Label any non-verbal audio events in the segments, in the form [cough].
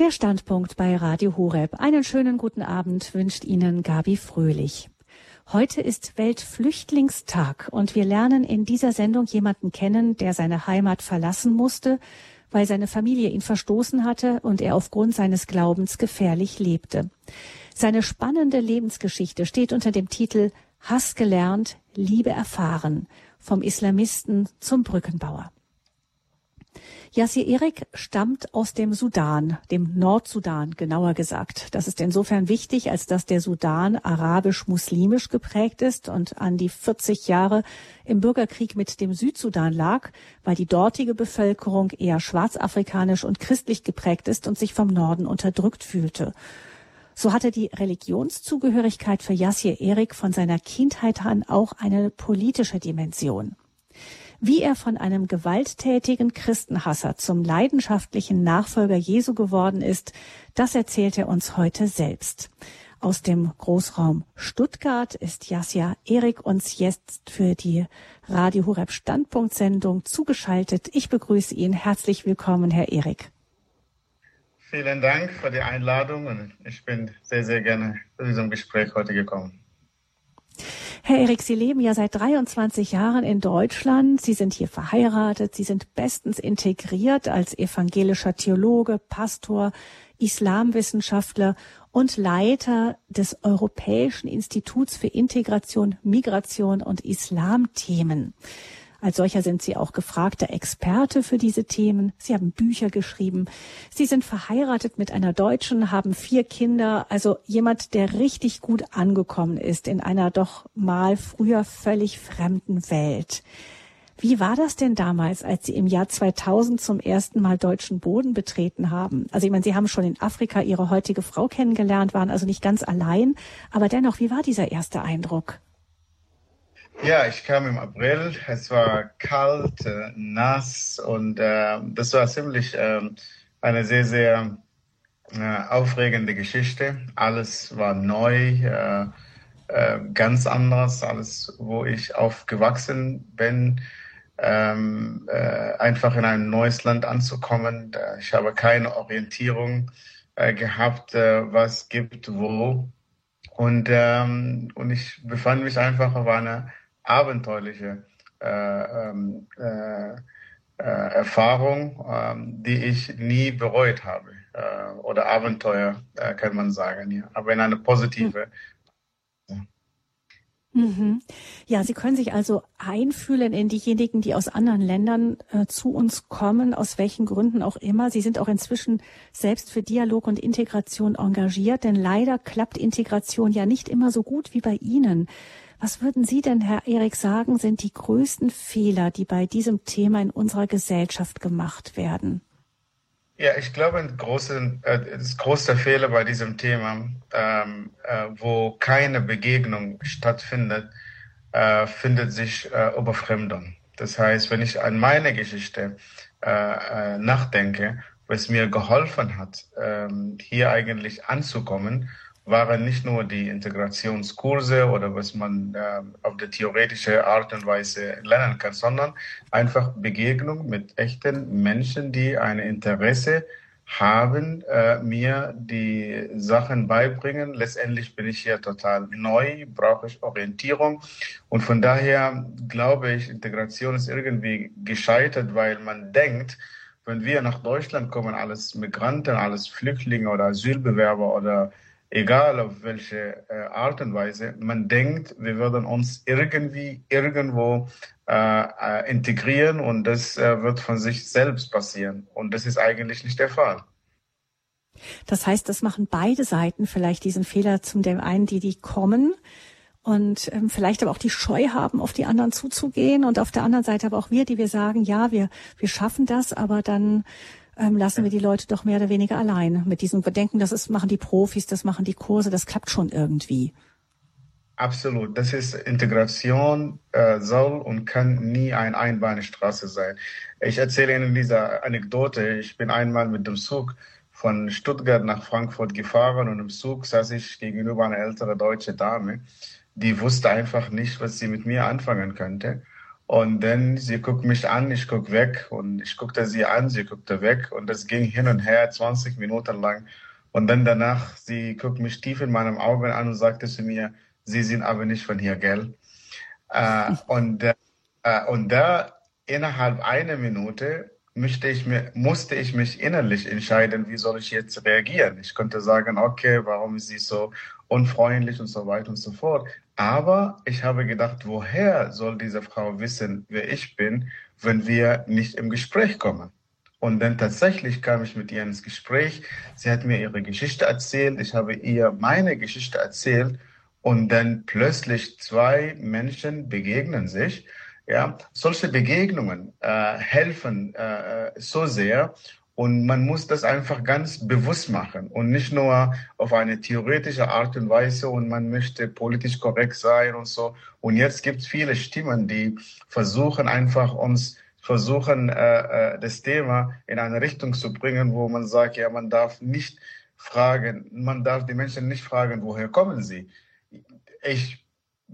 Der Standpunkt bei Radio Horeb. Einen schönen guten Abend wünscht Ihnen Gabi Fröhlich. Heute ist Weltflüchtlingstag und wir lernen in dieser Sendung jemanden kennen, der seine Heimat verlassen musste, weil seine Familie ihn verstoßen hatte und er aufgrund seines Glaubens gefährlich lebte. Seine spannende Lebensgeschichte steht unter dem Titel Hass gelernt, Liebe erfahren, vom Islamisten zum Brückenbauer. Yassir Erik stammt aus dem Sudan, dem Nordsudan genauer gesagt. Das ist insofern wichtig, als dass der Sudan arabisch-muslimisch geprägt ist und an die 40 Jahre im Bürgerkrieg mit dem Südsudan lag, weil die dortige Bevölkerung eher schwarzafrikanisch und christlich geprägt ist und sich vom Norden unterdrückt fühlte. So hatte die Religionszugehörigkeit für Yassir Erik von seiner Kindheit an auch eine politische Dimension. Wie er von einem gewalttätigen Christenhasser zum leidenschaftlichen Nachfolger Jesu geworden ist, das erzählt er uns heute selbst. Aus dem Großraum Stuttgart ist Jasja Erik uns jetzt für die Radio Horeb Standpunktsendung zugeschaltet. Ich begrüße ihn. Herzlich willkommen, Herr Erik. Vielen Dank für die Einladung und ich bin sehr, sehr gerne zu diesem Gespräch heute gekommen. Herr Erik, Sie leben ja seit 23 Jahren in Deutschland. Sie sind hier verheiratet. Sie sind bestens integriert als evangelischer Theologe, Pastor, Islamwissenschaftler und Leiter des Europäischen Instituts für Integration, Migration und Islamthemen. Als solcher sind Sie auch gefragter Experte für diese Themen. Sie haben Bücher geschrieben. Sie sind verheiratet mit einer Deutschen, haben vier Kinder. Also jemand, der richtig gut angekommen ist in einer doch mal früher völlig fremden Welt. Wie war das denn damals, als Sie im Jahr 2000 zum ersten Mal deutschen Boden betreten haben? Also ich meine, Sie haben schon in Afrika Ihre heutige Frau kennengelernt, waren also nicht ganz allein. Aber dennoch, wie war dieser erste Eindruck? Ja, ich kam im April. Es war kalt, äh, nass und äh, das war ziemlich äh, eine sehr, sehr äh, aufregende Geschichte. Alles war neu, äh, äh, ganz anders, alles, wo ich aufgewachsen bin. Ähm, einfach in ein neues Land anzukommen. Ich habe keine Orientierung gehabt, was gibt wo. Und, ähm, und ich befand mich einfach auf einer abenteuerliche äh, ähm, äh, äh, Erfahrung, ähm, die ich nie bereut habe. Äh, oder Abenteuer, äh, kann man sagen. Ja. Aber in eine positive. Mhm. Ja, Sie können sich also einfühlen in diejenigen, die aus anderen Ländern äh, zu uns kommen, aus welchen Gründen auch immer. Sie sind auch inzwischen selbst für Dialog und Integration engagiert, denn leider klappt Integration ja nicht immer so gut wie bei Ihnen. Was würden Sie denn, Herr Erik, sagen, sind die größten Fehler, die bei diesem Thema in unserer Gesellschaft gemacht werden? Ja, ich glaube, ein großer, äh, das größte Fehler bei diesem Thema, ähm, äh, wo keine Begegnung stattfindet, äh, findet sich äh, Überfremdung. Das heißt, wenn ich an meine Geschichte äh, äh, nachdenke, was mir geholfen hat, ähm, hier eigentlich anzukommen waren nicht nur die Integrationskurse oder was man äh, auf der theoretische Art und Weise lernen kann, sondern einfach Begegnung mit echten Menschen, die ein Interesse haben, äh, mir die Sachen beibringen. Letztendlich bin ich hier total neu, brauche ich Orientierung. Und von daher glaube ich, Integration ist irgendwie gescheitert, weil man denkt, wenn wir nach Deutschland kommen, alles Migranten, alles Flüchtlinge oder Asylbewerber oder egal auf welche äh, Art und Weise, man denkt, wir würden uns irgendwie irgendwo äh, äh, integrieren und das äh, wird von sich selbst passieren. Und das ist eigentlich nicht der Fall. Das heißt, das machen beide Seiten vielleicht diesen Fehler zum dem einen, die die kommen und ähm, vielleicht aber auch die Scheu haben, auf die anderen zuzugehen und auf der anderen Seite aber auch wir, die wir sagen, ja, wir wir schaffen das, aber dann ähm, lassen wir die Leute doch mehr oder weniger allein mit diesem Bedenken, das ist, machen die Profis, das machen die Kurse, das klappt schon irgendwie. Absolut. Das ist Integration äh, soll und kann nie eine Einbahnstraße sein. Ich erzähle Ihnen diese Anekdote. Ich bin einmal mit dem Zug von Stuttgart nach Frankfurt gefahren und im Zug saß ich gegenüber einer älteren deutschen Dame, die wusste einfach nicht, was sie mit mir anfangen könnte. Und dann sie guckt mich an, ich guck weg und ich guckte sie an, sie guckte weg und das ging hin und her 20 Minuten lang. Und dann danach, sie guckt mich tief in meinem Augen an und sagte zu mir, Sie sind aber nicht von hier, gell? [laughs] Äh, und, äh, und da innerhalb einer Minute musste ich, mir, musste ich mich innerlich entscheiden, wie soll ich jetzt reagieren. Ich konnte sagen, okay, warum ist sie so unfreundlich und so weiter und so fort. Aber ich habe gedacht, woher soll diese Frau wissen, wer ich bin, wenn wir nicht im Gespräch kommen? Und dann tatsächlich kam ich mit ihr ins Gespräch. Sie hat mir ihre Geschichte erzählt. Ich habe ihr meine Geschichte erzählt. Und dann plötzlich zwei Menschen begegnen sich. Ja, solche Begegnungen äh, helfen äh, so sehr. Und man muss das einfach ganz bewusst machen und nicht nur auf eine theoretische Art und Weise und man möchte politisch korrekt sein und so. Und jetzt gibt es viele Stimmen, die versuchen einfach uns versuchen, äh, äh, das Thema in eine Richtung zu bringen, wo man sagt, ja, man darf nicht fragen, man darf die Menschen nicht fragen, woher kommen sie. Ich,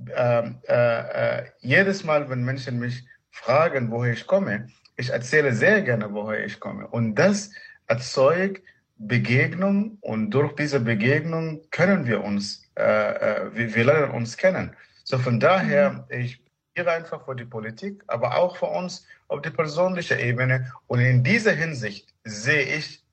äh, äh, jedes Mal, wenn Menschen mich fragen, woher ich komme, ich erzähle sehr gerne, woher ich komme. Und das erzeugt Begegnung und durch diese Begegnung können wir uns, äh, äh wir, wir, lernen uns kennen. So von daher, mhm. ich bin einfach für die Politik, aber auch für uns auf die persönliche Ebene. Und in dieser Hinsicht sehe ich,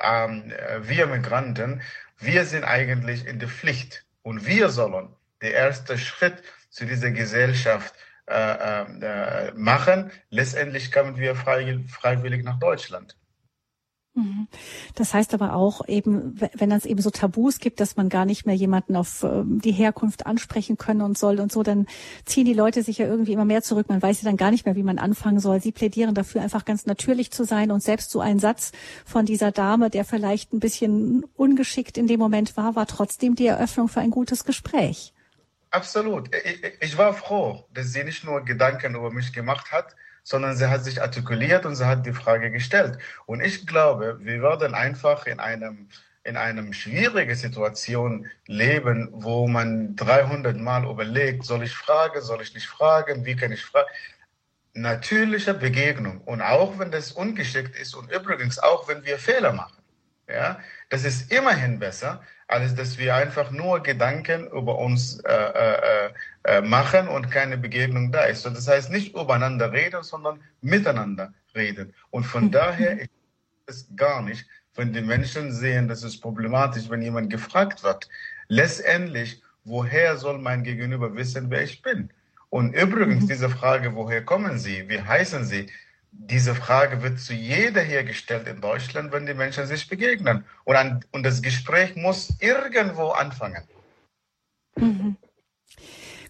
ähm, wir Migranten, wir sind eigentlich in der Pflicht und wir sollen der erste Schritt zu dieser Gesellschaft äh, äh, machen. Letztendlich kamen wir freiwillig nach Deutschland. Mhm. Das heißt aber auch eben, wenn es eben so Tabus gibt, dass man gar nicht mehr jemanden auf ähm, die Herkunft ansprechen können und soll und so, dann ziehen die Leute sich ja irgendwie immer mehr zurück. Man weiß ja dann gar nicht mehr, wie man anfangen soll. Sie plädieren dafür, einfach ganz natürlich zu sein und selbst so ein Satz von dieser Dame, der vielleicht ein bisschen ungeschickt in dem Moment war, war trotzdem die Eröffnung für ein gutes Gespräch. Absolut. Ich, war froh, dass sie nicht nur Gedanken über mich gemacht hat, sondern sie hat sich artikuliert und sie hat die Frage gestellt. Und ich glaube, wir werden einfach in einem in einem schwierigen Situation leben, wo man 300 Mal überlegt, soll ich fragen, soll ich nicht fragen, wie kann ich fragen? Natürliche Begegnung. Und auch wenn das ungeschickt ist und übrigens auch wenn wir Fehler machen. Ja, das ist immerhin besser, als dass wir einfach nur Gedanken über uns äh, äh, äh, machen und keine Begegnung da ist. So, das heißt nicht übereinander reden, sondern miteinander reden. Und von mhm. daher ist es gar nicht, wenn die Menschen sehen, das ist problematisch, wenn jemand gefragt wird. Letztendlich, woher soll mein Gegenüber wissen, wer ich bin? Und übrigens, mhm. diese Frage, woher kommen Sie? Wie heißen Sie? Diese Frage wird zu jeder hergestellt in Deutschland, wenn die Menschen sich begegnen. Und, an, und das Gespräch muss irgendwo anfangen. Mhm.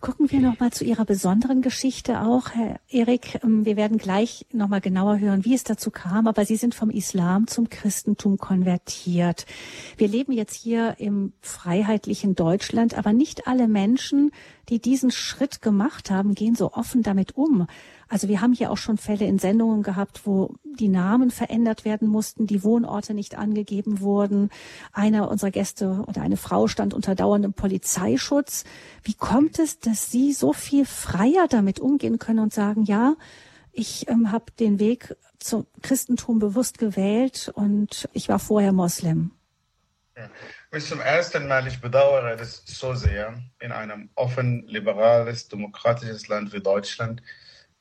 Gucken wir noch mal zu Ihrer besonderen Geschichte auch, Herr Erik. Ähm, wir werden gleich noch mal genauer hören, wie es dazu kam. Aber Sie sind vom Islam zum Christentum konvertiert. Wir leben jetzt hier im freiheitlichen Deutschland, aber nicht alle Menschen, die diesen Schritt gemacht haben, gehen so offen damit um. Also wir haben hier auch schon Fälle in Sendungen gehabt, wo die Namen verändert werden mussten, die Wohnorte nicht angegeben wurden. Einer unserer Gäste oder eine Frau stand unter dauerndem Polizeischutz. Wie kommt es, dass Sie so viel freier damit umgehen können und sagen, ja, ich ähm, habe den Weg zum Christentum bewusst gewählt und ich war vorher Moslem? Bis zum ersten Mal, ich bedauere das so sehr, in einem offen, liberales, demokratisches Land wie Deutschland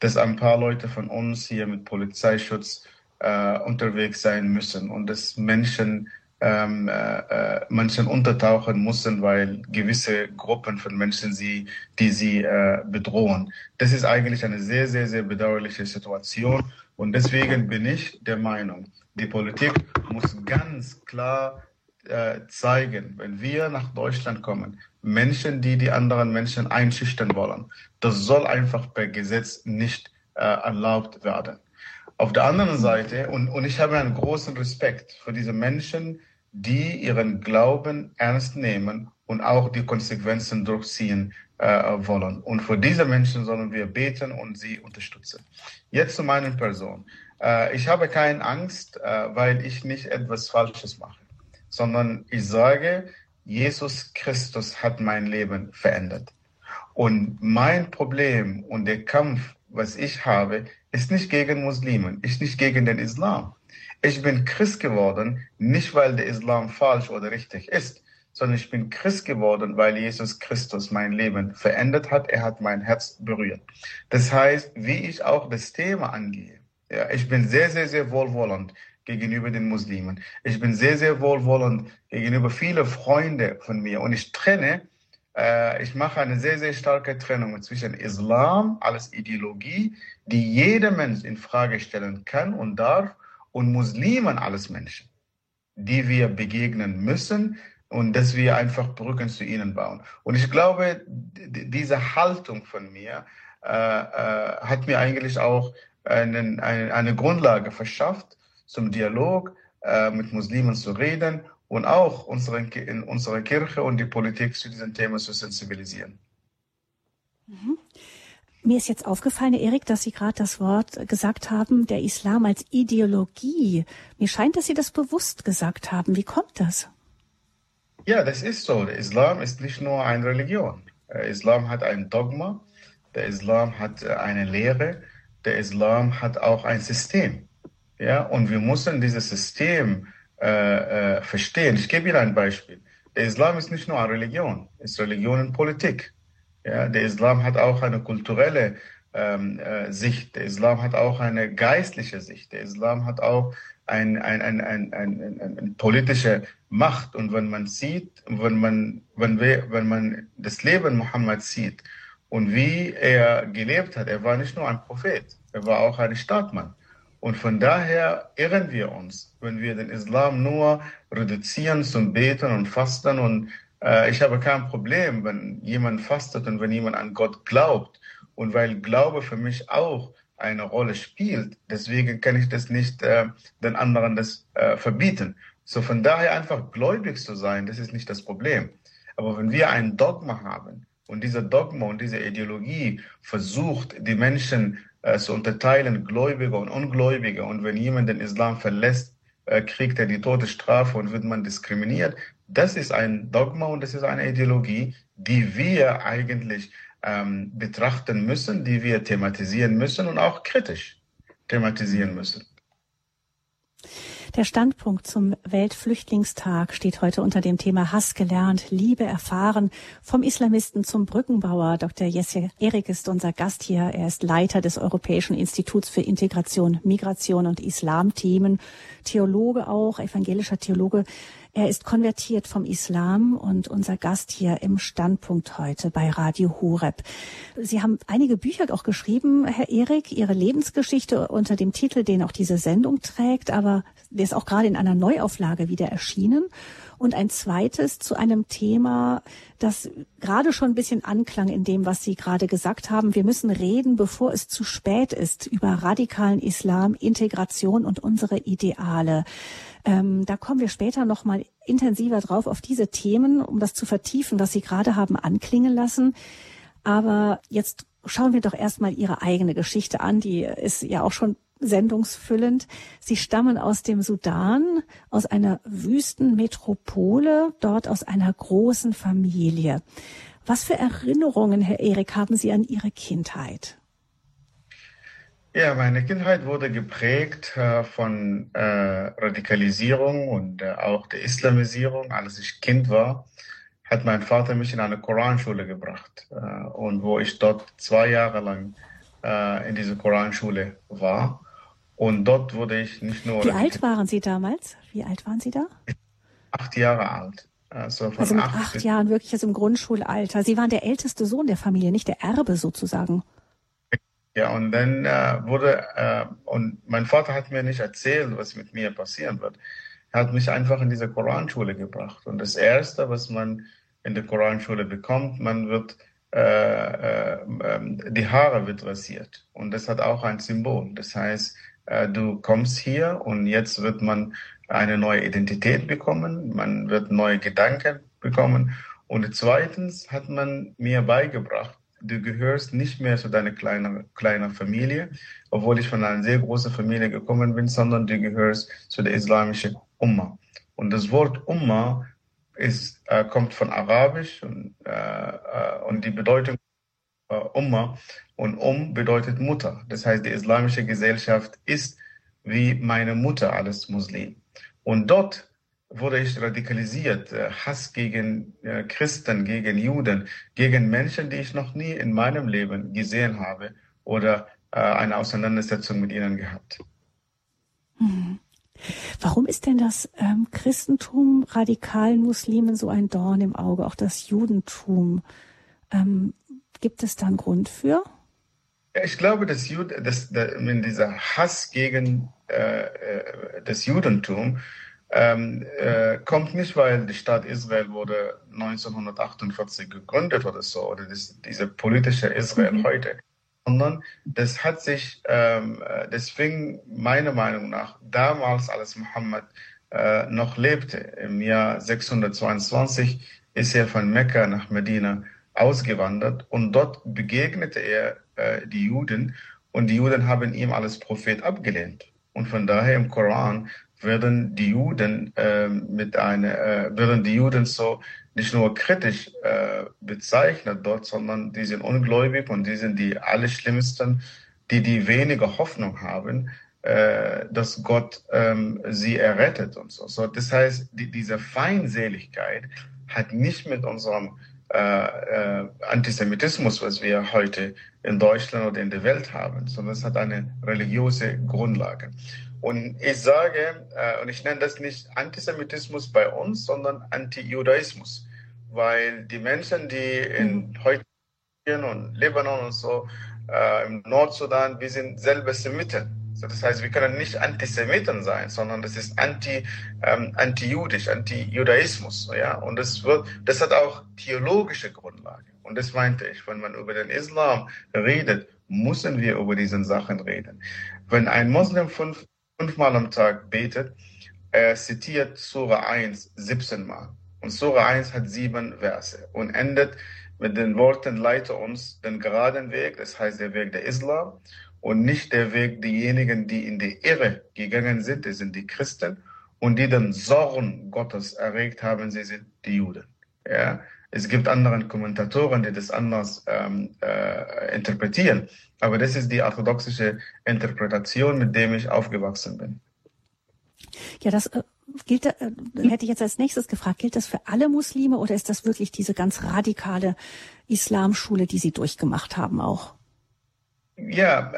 dass ein paar Leute von uns hier mit Polizeischutz äh, unterwegs sein müssen und dass Menschen ähm, äh, äh, Menschen untertauchen müssen, weil gewisse Gruppen von Menschen sie, die sie äh, bedrohen. Das ist eigentlich eine sehr, sehr, sehr bedauerliche Situation. Und deswegen bin ich der Meinung, die Politik muss ganz klar äh, zeigen, wenn wir nach Deutschland kommen, Menschen, die die anderen Menschen einschüchtern wollen, das soll einfach per Gesetz nicht äh, erlaubt werden. Auf der anderen Seite, und, und ich habe einen großen Respekt für diese Menschen, die ihren Glauben ernst nehmen und auch die Konsequenzen durchziehen äh, wollen. Und für diese Menschen sollen wir beten und sie unterstützen. Jetzt zu meiner Person. Äh, ich habe keine Angst, äh, weil ich nicht etwas Falsches mache, sondern ich sage, Jesus Christus hat mein Leben verändert. Und mein Problem und der Kampf, was ich habe, ist nicht gegen Muslimen, ist nicht gegen den Islam. Ich bin Christ geworden, nicht weil der Islam falsch oder richtig ist, sondern ich bin Christ geworden, weil Jesus Christus mein Leben verändert hat. Er hat mein Herz berührt. Das heißt, wie ich auch das Thema angehe. Ja, ich bin sehr, sehr, sehr wohlwollend gegenüber den Muslimen. Ich bin sehr, sehr wohlwollend gegenüber vielen Freunden von mir. Und ich trenne, äh, ich mache eine sehr, sehr starke Trennung zwischen Islam als Ideologie, die jeder Mensch in Frage stellen kann und darf, und Muslimen als Menschen, die wir begegnen müssen, und dass wir einfach Brücken zu ihnen bauen. Und ich glaube, diese Haltung von mir äh, äh, hat mir eigentlich auch einen, eine, eine Grundlage verschafft, zum Dialog äh, mit Muslimen zu reden und auch unsere, in unsere Kirche und die Politik zu diesen Themen zu sensibilisieren. Mhm. Mir ist jetzt aufgefallen, Erik, dass Sie gerade das Wort gesagt haben, der Islam als Ideologie. Mir scheint, dass Sie das bewusst gesagt haben. Wie kommt das? Ja, das ist so. Der Islam ist nicht nur eine Religion. Der Islam hat ein Dogma, der Islam hat eine Lehre, der Islam hat auch ein System. Ja, und wir müssen dieses System äh, äh, verstehen. Ich gebe Ihnen ein Beispiel. Der Islam ist nicht nur eine Religion, ist Religion und Politik. Ja, der Islam hat auch eine kulturelle ähm, äh, Sicht. Der Islam hat auch eine geistliche Sicht. Der Islam hat auch ein, ein, ein, ein, ein, ein politische Macht. Und wenn man sieht, wenn man, wenn, wir, wenn man das Leben Mohammed sieht und wie er gelebt hat, er war nicht nur ein Prophet, er war auch ein Staatsmann. Und von daher irren wir uns, wenn wir den Islam nur reduzieren zum Beten und Fasten. Und äh, ich habe kein Problem, wenn jemand fastet und wenn jemand an Gott glaubt. Und weil Glaube für mich auch eine Rolle spielt. Deswegen kann ich das nicht äh, den anderen das äh, verbieten. So von daher einfach gläubig zu sein, das ist nicht das Problem. Aber wenn wir ein Dogma haben und dieser Dogma und diese Ideologie versucht, die Menschen äh, zu unterteilen, Gläubige und Ungläubige, und wenn jemand den Islam verlässt, äh, kriegt er die Todesstrafe und wird man diskriminiert, das ist ein Dogma und das ist eine Ideologie, die wir eigentlich ähm, betrachten müssen, die wir thematisieren müssen und auch kritisch thematisieren müssen. Der Standpunkt zum Weltflüchtlingstag steht heute unter dem Thema Hass gelernt, Liebe erfahren, vom Islamisten zum Brückenbauer. Dr. Jesse Erik ist unser Gast hier. Er ist Leiter des Europäischen Instituts für Integration, Migration und Islamthemen, Theologe auch, evangelischer Theologe. Er ist konvertiert vom Islam und unser Gast hier im Standpunkt heute bei Radio Horeb. Sie haben einige Bücher auch geschrieben, Herr Erik, Ihre Lebensgeschichte unter dem Titel, den auch diese Sendung trägt, aber der ist auch gerade in einer Neuauflage wieder erschienen. Und ein zweites zu einem Thema, das gerade schon ein bisschen anklang in dem, was Sie gerade gesagt haben. Wir müssen reden, bevor es zu spät ist, über radikalen Islam, Integration und unsere Ideale. Ähm, da kommen wir später noch mal intensiver drauf auf diese Themen, um das zu vertiefen, was Sie gerade haben anklingen lassen. Aber jetzt schauen wir doch erstmal Ihre eigene Geschichte an. Die ist ja auch schon sendungsfüllend. Sie stammen aus dem Sudan, aus einer Wüstenmetropole, dort aus einer großen Familie. Was für Erinnerungen, Herr Erik, haben Sie an Ihre Kindheit? Ja, meine Kindheit wurde geprägt äh, von äh, Radikalisierung und äh, auch der Islamisierung. Als ich Kind war, hat mein Vater mich in eine Koranschule gebracht äh, und wo ich dort zwei Jahre lang äh, in dieser Koranschule war. Und dort wurde ich nicht nur. Wie alt waren Sie damals? Wie alt waren Sie da? Acht Jahre alt. Also, von also mit acht, acht Jahren wirklich jetzt im Grundschulalter. Sie waren der älteste Sohn der Familie, nicht der Erbe sozusagen. Ja, und dann äh, wurde, äh, und mein Vater hat mir nicht erzählt, was mit mir passieren wird. Er hat mich einfach in diese Koranschule gebracht. Und das Erste, was man in der Koranschule bekommt, man wird, äh, äh, ähm, die Haare wird rasiert. Und das hat auch ein Symbol. Das heißt, äh, du kommst hier und jetzt wird man eine neue Identität bekommen, man wird neue Gedanken bekommen. Und zweitens hat man mir beigebracht, du gehörst nicht mehr zu deiner kleinen, kleinen Familie, obwohl ich von einer sehr großen Familie gekommen bin, sondern du gehörst zu der islamischen Umma. Und das Wort Umma ist, äh, kommt von Arabisch und, äh, äh und die Bedeutung äh, Umma und Um bedeutet Mutter. Das heißt, die islamische Gesellschaft ist wie meine Mutter als Muslim. Und dort wurde ich radikalisiert. Äh, Hass gegen äh, Christen, gegen Juden, gegen Menschen, die ich noch nie in meinem Leben gesehen habe oder äh, eine Auseinandersetzung mit ihnen gehabt. Mhm. Warum ist denn das ähm, Christentum radikalen Muslimen so ein Dorn im Auge, auch das Judentum? Ähm, gibt es da einen Grund für? Ich glaube, dass, Jud dass, dass dieser Hass gegen äh, das Judentum ähm, äh, kommt nicht, weil die Staat Israel wurde 1948 gegründet oder so, oder das, diese politische Israel mhm. heute, sondern das hat sich, ähm, das fing meiner Meinung nach damals, als Mohammed äh, noch lebte, im Jahr 622, ist er von Mekka nach Medina ausgewandert und dort begegnete er äh, die Juden und die Juden haben ihm als Prophet abgelehnt. Und von daher im Koran werden die Juden äh, mit einer, äh, werden die Juden so nicht nur kritisch äh, bezeichnet dort, sondern die sind ungläubig und die sind die allerschlimmsten, die die weniger Hoffnung haben, äh, dass Gott ähm, sie errettet und so. so das heißt, die, diese Feindseligkeit hat nicht mit unserem äh, äh, Antisemitismus, was wir heute in Deutschland oder in der Welt haben, sondern es hat eine religiöse Grundlage. Und ich sage, äh, und ich nenne das nicht Antisemitismus bei uns, sondern Anti-Judaismus, weil die Menschen, die in mhm. heute und Libanon und so, äh, im Nordsudan, wir sind selber Semiten. So, das heißt, wir können nicht Antisemiten sein, sondern das ist anti, ähm, anti-judisch, anti-Judaismus. Ja? Und das, wird, das hat auch theologische Grundlage. Und das meinte ich, wenn man über den Islam redet, müssen wir über diese Sachen reden. Wenn ein Muslim fünf fünfmal am Tag betet, er zitiert Sura 1 17 Mal. Und Sura 1 hat sieben Verse und endet mit den Worten, leite uns den geraden Weg, das heißt der Weg der Islam und nicht der Weg derjenigen, die in die Irre gegangen sind, das sind die Christen und die den Zorn Gottes erregt haben, sie sind die Juden. Ja, es gibt andere Kommentatoren, die das anders ähm, äh, interpretieren. Aber das ist die orthodoxische Interpretation, mit dem ich aufgewachsen bin. Ja, das äh, gilt, äh, hätte ich jetzt als nächstes gefragt, gilt das für alle Muslime oder ist das wirklich diese ganz radikale Islamschule, die Sie durchgemacht haben auch? Ja,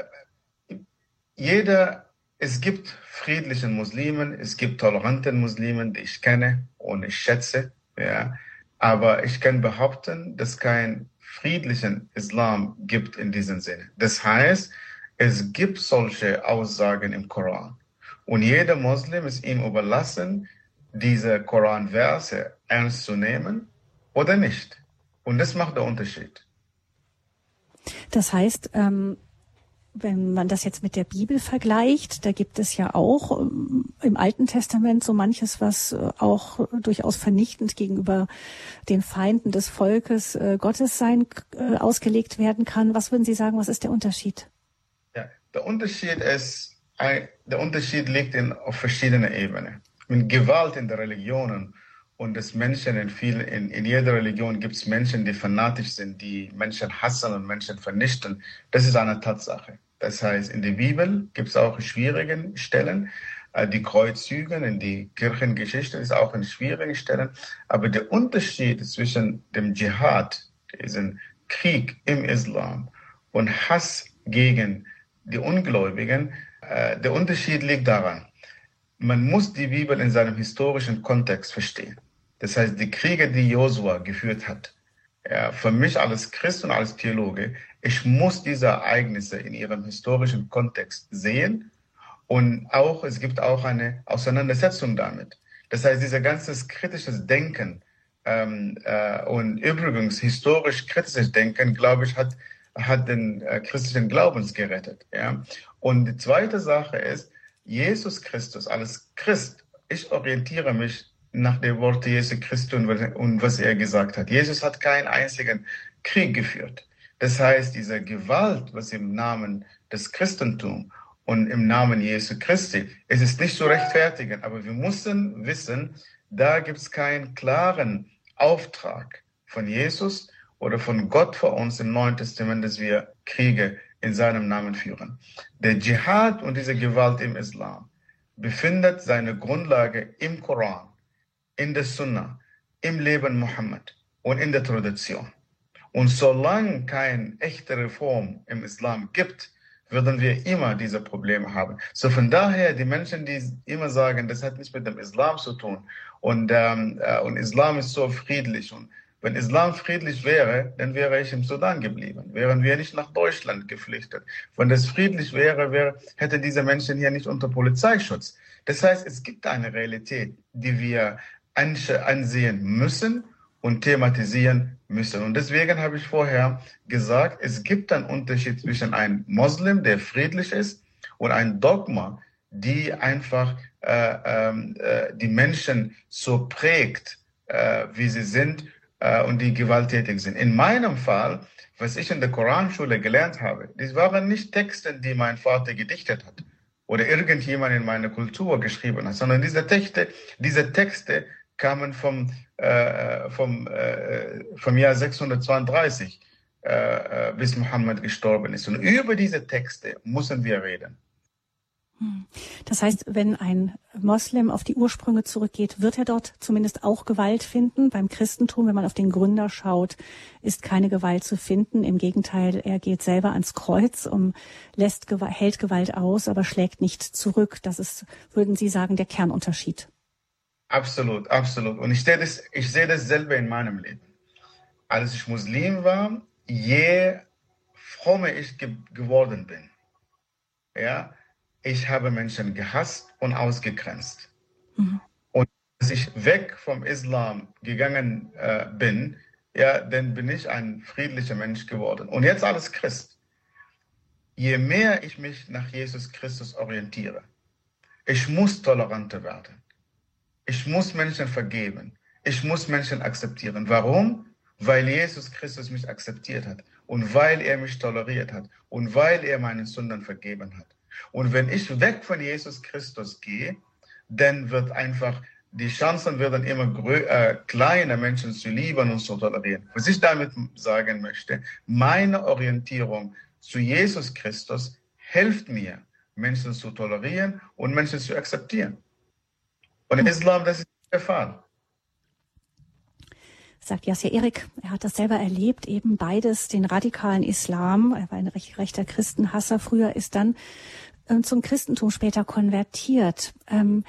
jeder, es gibt friedlichen Muslimen, es gibt toleranten Muslimen, die ich kenne und ich schätze, ja. Aber ich kann behaupten, dass kein friedlichen Islam gibt in diesem Sinne. Das heißt, es gibt solche Aussagen im Koran. Und jeder Muslim ist ihm überlassen, diese Koranverse ernst zu nehmen oder nicht. Und das macht der Unterschied. Das heißt, ähm, wenn man das jetzt mit der Bibel vergleicht, da gibt es ja auch ähm, im Alten Testament so manches, was äh, auch durchaus vernichtend gegenüber den Feinden des Volkes äh, Gottes sein äh, ausgelegt werden kann. Was würden Sie sagen, was ist der Unterschied? Ja, der Unterschied ist, der Unterschied liegt in, auf verschiedenen Ebenen. Mit Gewalt in der Religionen und das Menschen in vielen, in, in jeder Religion gibt es Menschen, die fanatisch sind, die Menschen hassen und Menschen vernichten. Das ist eine Tatsache. Das heißt, in der Bibel gibt es auch schwierige Stellen. Äh, die Kreuzzüge in die Kirchengeschichte ist auch in schwierigen Stellen. Aber der Unterschied zwischen dem Dschihad, diesem Krieg im Islam, und Hass gegen die Ungläubigen, äh, der Unterschied liegt daran, man muss die Bibel in seinem historischen Kontext verstehen. Das heißt, die Kriege, die Josua geführt hat, für mich als Christ und als Theologe, ich muss diese Ereignisse in ihrem historischen Kontext sehen und auch, es gibt auch eine Auseinandersetzung damit. Das heißt, dieser ganze kritisches Denken ähm, äh, und übrigens historisch kritisches Denken, glaube ich, hat, hat den äh, christlichen Glaubens gerettet. Ja? Und die zweite Sache ist, Jesus Christus als Christ, ich orientiere mich nach dem Wort Jesu Christus und was er gesagt hat. Jesus hat keinen einzigen Krieg geführt. Das heißt, diese Gewalt, was im Namen des Christentums und im Namen Jesu Christi, es ist nicht zu rechtfertigen, aber wir müssen wissen, da gibt es keinen klaren Auftrag von Jesus oder von Gott vor uns im Neuen Testament, dass wir Kriege in seinem Namen führen. Der Dschihad und diese Gewalt im Islam befindet seine Grundlage im Koran, in der Sunna, im Leben Mohammed und in der Tradition. Und solange keine echte Reform im Islam gibt, würden wir immer diese Probleme haben. So von daher, die Menschen, die immer sagen, das hat nichts mit dem Islam zu tun und, ähm, äh, und Islam ist so friedlich und wenn Islam friedlich wäre, dann wäre ich im Sudan geblieben, wären wir nicht nach Deutschland geflüchtet. Wenn das friedlich wäre, wäre hätte diese Menschen hier nicht unter Polizeischutz. Das heißt, es gibt eine Realität, die wir ansehen müssen und thematisieren müssen. Und deswegen habe ich vorher gesagt, es gibt einen Unterschied zwischen einem Moslem, der friedlich ist, und ein Dogma, die einfach äh, ähm, äh, die Menschen so prägt, äh, wie sie sind äh, und die gewalttätig sind. In meinem Fall, was ich in der Koranschule gelernt habe, das waren nicht Texte, die mein Vater gedichtet hat oder irgendjemand in meiner Kultur geschrieben hat, sondern diese Texte, diese Texte kamen vom, äh, vom, äh, vom Jahr 632, äh, äh, bis Mohammed gestorben ist. Und über diese Texte müssen wir reden. Hm. Das heißt, wenn ein Moslem auf die Ursprünge zurückgeht, wird er dort zumindest auch Gewalt finden. Beim Christentum, wenn man auf den Gründer schaut, ist keine Gewalt zu finden. Im Gegenteil, er geht selber ans Kreuz und lässt, hält Gewalt aus, aber schlägt nicht zurück. Das ist, würden Sie sagen, der Kernunterschied. Absolut, absolut. Und ich sehe das, ich sehe das selber in meinem Leben. Als ich Muslim war, je frommer ich ge geworden bin, ja, ich habe Menschen gehasst und ausgegrenzt. Mhm. Und als ich weg vom Islam gegangen äh, bin, ja, dann bin ich ein friedlicher Mensch geworden. Und jetzt alles Christ. Je mehr ich mich nach Jesus Christus orientiere, ich muss toleranter werden. Ich muss Menschen vergeben. Ich muss Menschen akzeptieren. Warum? Weil Jesus Christus mich akzeptiert hat und weil er mich toleriert hat und weil er meinen Sünden vergeben hat. Und wenn ich weg von Jesus Christus gehe, dann wird einfach die Chancen werden immer äh, kleiner, Menschen zu lieben und zu tolerieren. Was ich damit sagen möchte, meine Orientierung zu Jesus Christus hilft mir, Menschen zu tolerieren und Menschen zu akzeptieren. Und im Islam, das ist der Fall. Sagt Yasser Erik, er hat das selber erlebt, eben beides, den radikalen Islam, er war ein recht, rechter Christenhasser. Früher, ist dann ähm, zum Christentum später konvertiert. Ähm,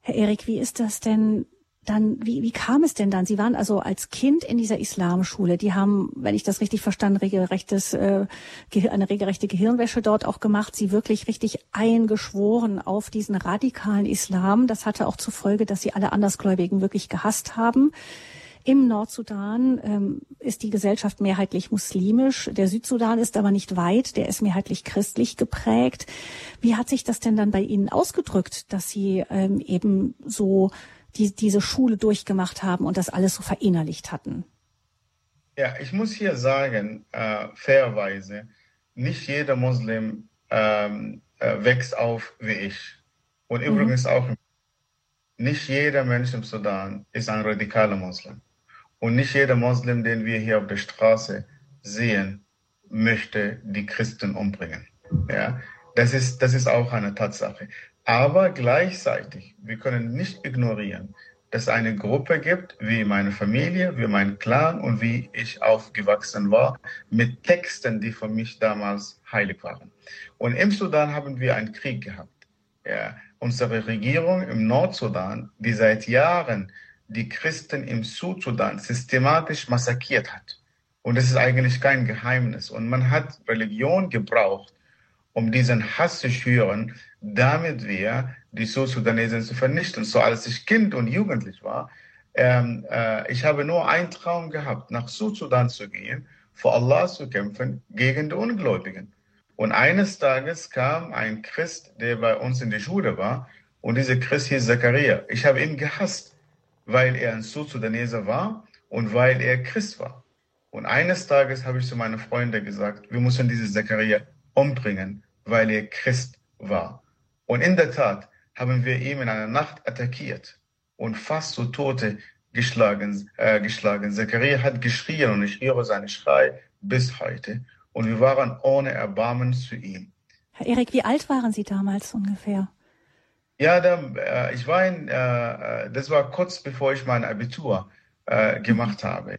Herr Erik, wie ist das denn dann, wie, wie kam es denn dann? Sie waren also als Kind in dieser Islamschule. Die haben, wenn ich das richtig verstanden, regelrechtes, äh, eine regelrechte Gehirnwäsche dort auch gemacht. Sie wirklich richtig eingeschworen auf diesen radikalen Islam. Das hatte auch zur Folge, dass sie alle Andersgläubigen wirklich gehasst haben. Im Nordsudan ähm, ist die Gesellschaft mehrheitlich muslimisch. Der Südsudan ist aber nicht weit. Der ist mehrheitlich christlich geprägt. Wie hat sich das denn dann bei Ihnen ausgedrückt, dass Sie ähm, eben so die, diese Schule durchgemacht haben und das alles so verinnerlicht hatten? Ja, ich muss hier sagen, äh, fairerweise, nicht jeder Muslim ähm, äh, wächst auf wie ich. Und mhm. übrigens auch, nicht jeder Mensch im Sudan ist ein radikaler Muslim. Und nicht jeder Moslem, den wir hier auf der Straße sehen, möchte die Christen umbringen. Ja, das ist, das ist auch eine Tatsache. Aber gleichzeitig, wir können nicht ignorieren, dass es eine Gruppe gibt, wie meine Familie, wie mein Clan und wie ich aufgewachsen war, mit Texten, die für mich damals heilig waren. Und im Sudan haben wir einen Krieg gehabt. Ja, unsere Regierung im Nordsudan, die seit Jahren die Christen im Südsudan systematisch massakriert hat. Und das ist eigentlich kein Geheimnis. Und man hat Religion gebraucht, um diesen Hass zu schüren, damit wir die Südsudanesen zu vernichten. So als ich Kind und Jugendlich war, ähm, äh, ich habe nur einen Traum gehabt, nach Südsudan zu gehen, vor Allah zu kämpfen gegen die Ungläubigen. Und eines Tages kam ein Christ, der bei uns in der Schule war, und dieser Christ hieß Zachariah. Ich habe ihn gehasst weil er ein Südsudaneser war und weil er Christ war. Und eines Tages habe ich zu meinen Freunden gesagt, wir müssen diese Zachariah umbringen, weil er Christ war. Und in der Tat haben wir ihn in einer Nacht attackiert und fast zu Tote geschlagen, äh, geschlagen. Zachariah hat geschrien und ich höre seinen Schrei bis heute. Und wir waren ohne Erbarmen zu ihm. Herr Erik, wie alt waren Sie damals ungefähr? Ja, da, äh, ich war in, äh, äh das war kurz bevor ich mein Abitur äh, gemacht mhm. habe.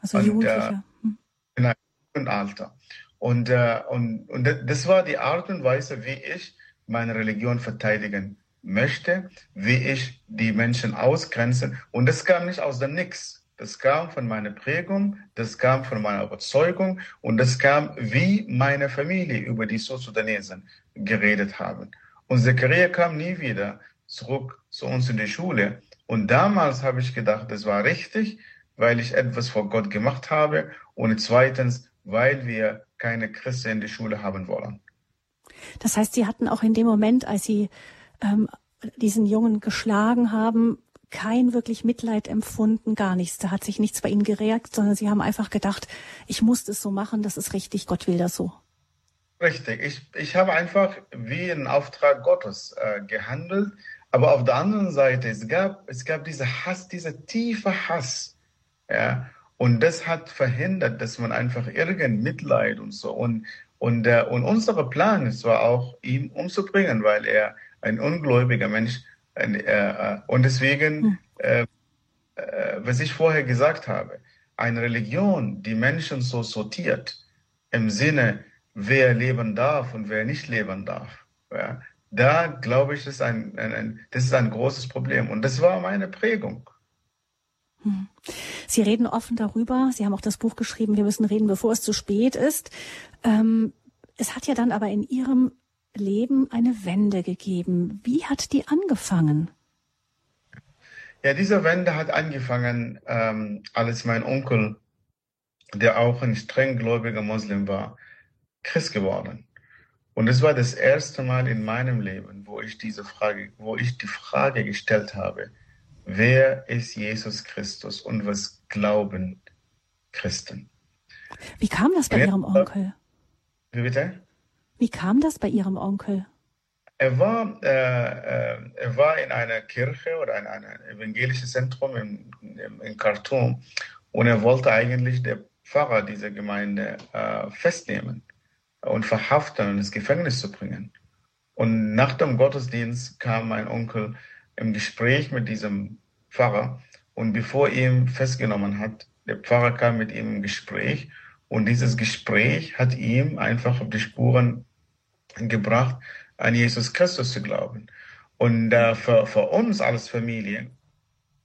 Also Jugendlicher. Hm. In einem Alter. Und, äh, und, und das war die Art und Weise, wie ich meine Religion verteidigen möchte, wie ich die Menschen ausgrenze. Und das kam nicht aus dem Nix. Das kam von meiner Prägung, das kam von meiner Überzeugung und das kam, wie meine Familie über die Südsudanesen geredet haben. Und Zechariah kam nie wieder zurück zu uns in die Schule. Und damals habe ich gedacht, das war richtig, weil ich etwas vor Gott gemacht habe. Und zweitens, weil wir keine Christen in die Schule haben wollen. Das heißt, Sie hatten auch in dem Moment, als Sie ähm, diesen Jungen geschlagen haben, kein wirklich Mitleid empfunden, gar nichts. Da hat sich nichts bei Ihnen geregt, sondern Sie haben einfach gedacht, ich muss das so machen, das ist richtig, Gott will das so. Richtig, ich, ich habe einfach wie ein Auftrag Gottes äh, gehandelt, aber auf der anderen Seite, es gab, es gab diese Hass, dieser tiefe Hass, ja, und das hat verhindert, dass man einfach irgendein Mitleid und so und und, äh, und unser Plan ist war auch, ihn umzubringen, weil er ein ungläubiger Mensch ein, äh, äh und deswegen, hm. äh, äh, was ich vorher gesagt habe, eine Religion, die Menschen so sortiert, im Sinne, wer leben darf und wer nicht leben darf. Ja, da glaube ich, ist ein, ein, ein, das ist ein großes Problem. Und das war meine Prägung. Hm. Sie reden offen darüber. Sie haben auch das Buch geschrieben, wir müssen reden, bevor es zu spät ist. Ähm, es hat ja dann aber in Ihrem Leben eine Wende gegeben. Wie hat die angefangen? Ja, diese Wende hat angefangen, ähm, als mein Onkel, der auch ein strenggläubiger Muslim war, Christ geworden. Und es war das erste Mal in meinem Leben, wo ich diese Frage, wo ich die Frage gestellt habe, wer ist Jesus Christus und was glauben Christen? Wie kam das bei Ihrem Onkel? Wie bitte? Wie kam das bei Ihrem Onkel? Er war, äh, äh, er war in einer Kirche oder in einem evangelischen Zentrum in, in, in Khartoum und er wollte eigentlich der Pfarrer dieser Gemeinde äh, festnehmen und verhaften und ins Gefängnis zu bringen. Und nach dem Gottesdienst kam mein Onkel im Gespräch mit diesem Pfarrer und bevor er ihn festgenommen hat, der Pfarrer kam mit ihm im Gespräch und dieses Gespräch hat ihm einfach auf die Spuren gebracht, an Jesus Christus zu glauben. Und äh, für, für uns als Familie,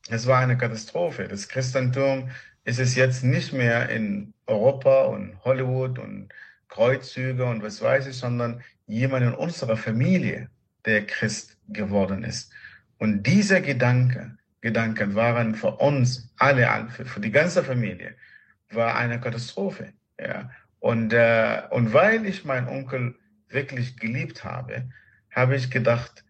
es war eine Katastrophe. Das Christentum ist es jetzt nicht mehr in Europa und Hollywood und Kreuzzüge und was weiß ich, sondern jemand in unserer Familie, der Christ geworden ist. Und dieser Gedanke, Gedanken waren für uns alle, für die ganze Familie, war eine Katastrophe. Ja. Und, äh, und weil ich meinen Onkel wirklich geliebt habe, habe ich gedacht,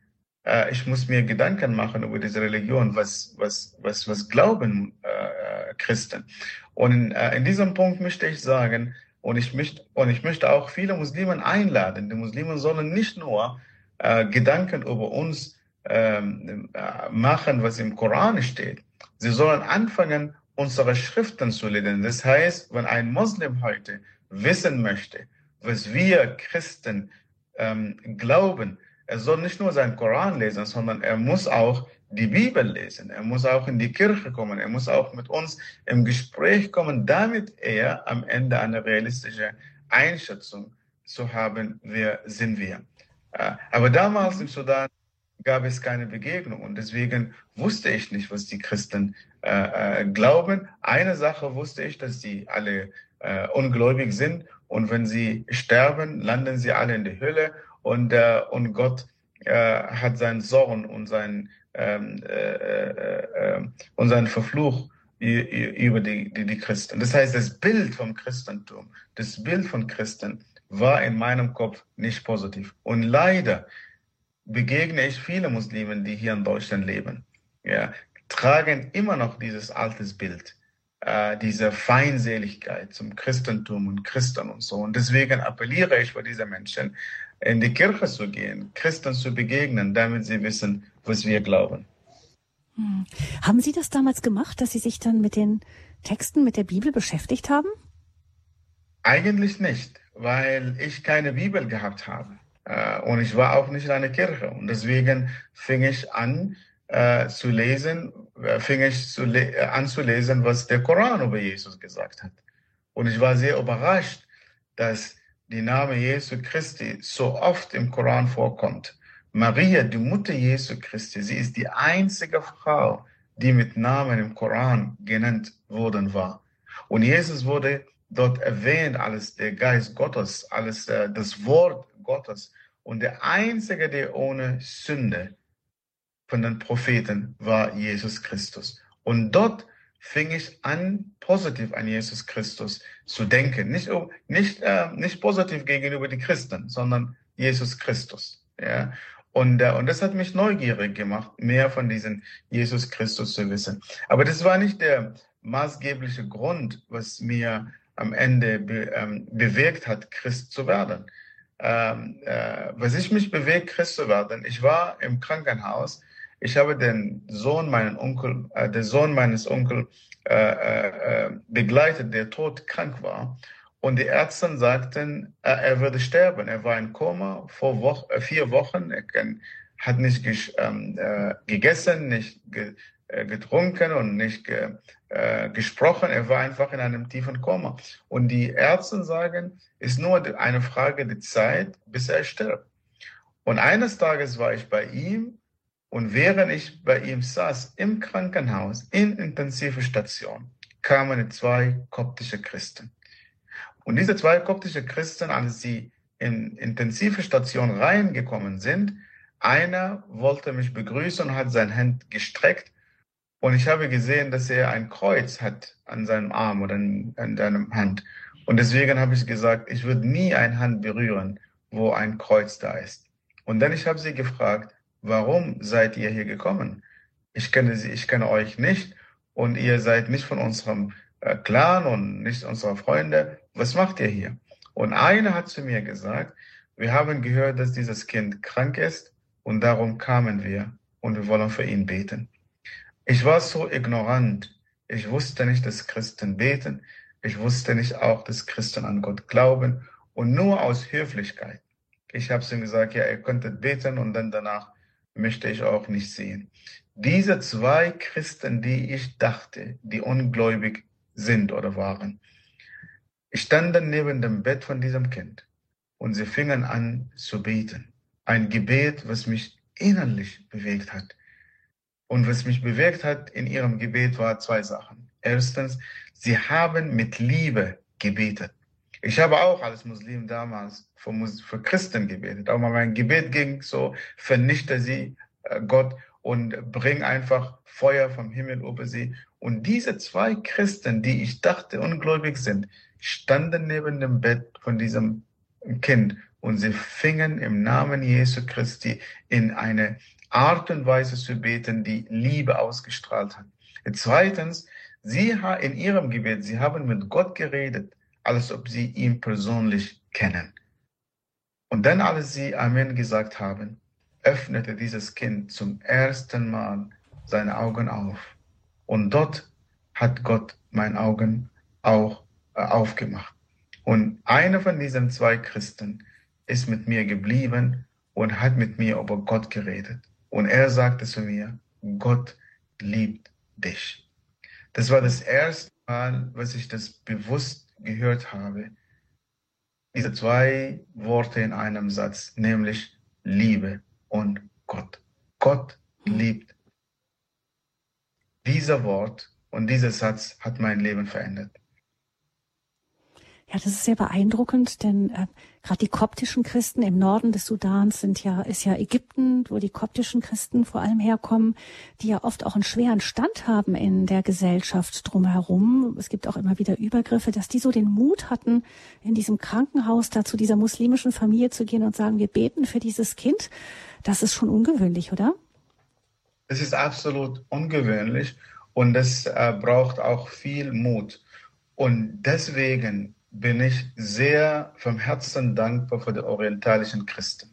äh, ich muss mir Gedanken machen über diese Religion, was, was, was, was glauben äh, Christen. Und in, äh, in diesem Punkt möchte ich sagen, und ich möchte, und ich möchte auch viele Muslimen einladen. Die Muslimen sollen nicht nur äh, Gedanken über uns ähm, äh, machen, was im Koran steht. Sie sollen anfangen, unsere Schriften zu lesen. Das heißt, wenn ein Muslim heute wissen möchte, was wir Christen ähm, glauben, er soll nicht nur seinen Koran lesen, sondern er muss auch die Bibel lesen. Er muss auch in die Kirche kommen. Er muss auch mit uns im Gespräch kommen, damit er am Ende eine realistische Einschätzung zu haben, wer sind wir. Äh, aber damals im Sudan gab es keine Begegnung und deswegen wusste ich nicht, was die Christen äh, äh, glauben. Eine Sache wusste ich, dass sie alle äh, ungläubig sind und wenn sie sterben, landen sie alle in der Hölle und, äh, und Gott äh, hat seinen Zorn und seinen, ähm, äh, und seinen Verfluch über die, die, die Christen. Das heißt, das Bild vom Christentum, das Bild von Christen war in meinem Kopf nicht positiv. Und leider begegne ich viele Muslimen, die hier in Deutschland leben. Ja, tragen immer noch dieses altes Bild, äh, diese Feindseligkeit zum Christentum und Christen und so. Und deswegen appelliere ich bei diesen Menschen, in die Kirche zu gehen, Christen zu begegnen, damit sie wissen, was wir glauben. Hm. Haben Sie das damals gemacht, dass Sie sich dann mit den Texten, mit der Bibel beschäftigt haben? Eigentlich nicht, weil ich keine Bibel gehabt habe. Äh, und ich war auch nicht in einer Kirche. Und deswegen fing ich an äh, zu lesen, äh, fing ich zu äh, an zu lesen, was der Koran über Jesus gesagt hat. Und ich war sehr überrascht, dass die Name Jesu Christi so oft im Koran vorkommt. Maria, die Mutter Jesu Christi, sie ist die einzige Frau, die mit Namen im Koran genannt worden war. Und Jesus wurde dort erwähnt als der Geist Gottes, als äh, das Wort Gottes. Und der Einzige, der ohne Sünde von den Propheten war Jesus Christus. Und dort fing ich an, positiv an Jesus Christus zu denken. Nicht, nicht, äh, nicht positiv gegenüber den Christen, sondern Jesus Christus. Ja? Und, äh, und das hat mich neugierig gemacht, mehr von diesem Jesus Christus zu wissen. Aber das war nicht der maßgebliche Grund, was mir am Ende be, ähm, bewegt hat, Christ zu werden. Ähm, äh, was ich mich bewegt, Christ zu werden, ich war im Krankenhaus, ich habe den Sohn, meinen Onkel, äh, den Sohn meines Onkels äh, äh, begleitet, der todkrank war. Und die Ärzte sagten, äh, er würde sterben. Er war in Koma vor Woche, äh, vier Wochen. Er kann, hat nicht ähm, äh, gegessen, nicht ge, äh, getrunken und nicht ge, äh, gesprochen. Er war einfach in einem tiefen Koma. Und die Ärzte sagen, ist nur eine Frage der Zeit, bis er stirbt. Und eines Tages war ich bei ihm und während ich bei ihm saß im Krankenhaus, in intensive Station, kamen zwei koptische Christen. Und diese zwei koptische Christen, als sie in intensive Station reingekommen sind, einer wollte mich begrüßen und hat sein Hand gestreckt und ich habe gesehen, dass er ein Kreuz hat an seinem Arm oder an, an seinem Hand. Und deswegen habe ich gesagt, ich würde nie eine Hand berühren, wo ein Kreuz da ist. Und dann ich habe sie gefragt, warum seid ihr hier gekommen? Ich kenne sie, ich kenne euch nicht und ihr seid nicht von unserem äh, Clan und nicht unserer Freunde. Was macht ihr hier? Und einer hat zu mir gesagt, wir haben gehört, dass dieses Kind krank ist und darum kamen wir und wir wollen für ihn beten. Ich war so ignorant. Ich wusste nicht, dass Christen beten. Ich wusste nicht auch, dass Christen an Gott glauben. Und nur aus Höflichkeit. Ich habe ihm gesagt, ja, ihr könntet beten und dann danach möchte ich auch nicht sehen. Diese zwei Christen, die ich dachte, die ungläubig sind oder waren, standen neben dem Bett von diesem Kind und sie fingen an zu beten. Ein Gebet, was mich innerlich bewegt hat. Und was mich bewegt hat in ihrem Gebet war zwei Sachen. Erstens, sie haben mit Liebe gebetet. Ich habe auch als Muslim damals für, für Christen gebetet. Aber mein Gebet ging so, vernichte sie, äh, Gott, und bring einfach Feuer vom Himmel über sie. Und diese zwei Christen, die ich dachte ungläubig sind, standen neben dem Bett von diesem Kind und sie fingen im Namen Jesu Christi in eine Art und Weise zu beten, die Liebe ausgestrahlt hat. Zweitens, sie in ihrem Gebet, sie haben mit Gott geredet, als ob sie ihn persönlich kennen. Und dann, als sie Amen gesagt haben, öffnete dieses Kind zum ersten Mal seine Augen auf. Und dort hat Gott meine Augen auch äh, aufgemacht. Und einer von diesen zwei Christen ist mit mir geblieben und hat mit mir über Gott geredet. Und er sagte zu mir, Gott liebt dich. Das war das erste Mal, was ich das bewusst gehört habe. Diese zwei Worte in einem Satz, nämlich Liebe und Gott. Gott liebt. Dieser Wort und dieser Satz hat mein Leben verändert. Ja, das ist sehr beeindruckend, denn äh, gerade die koptischen Christen im Norden des Sudans sind ja, ist ja Ägypten, wo die koptischen Christen vor allem herkommen, die ja oft auch einen schweren Stand haben in der Gesellschaft drumherum. Es gibt auch immer wieder Übergriffe, dass die so den Mut hatten, in diesem Krankenhaus da zu dieser muslimischen Familie zu gehen und sagen, wir beten für dieses Kind. Das ist schon ungewöhnlich, oder? Es ist absolut ungewöhnlich und es äh, braucht auch viel Mut. Und deswegen bin ich sehr vom Herzen dankbar für die orientalischen Christen,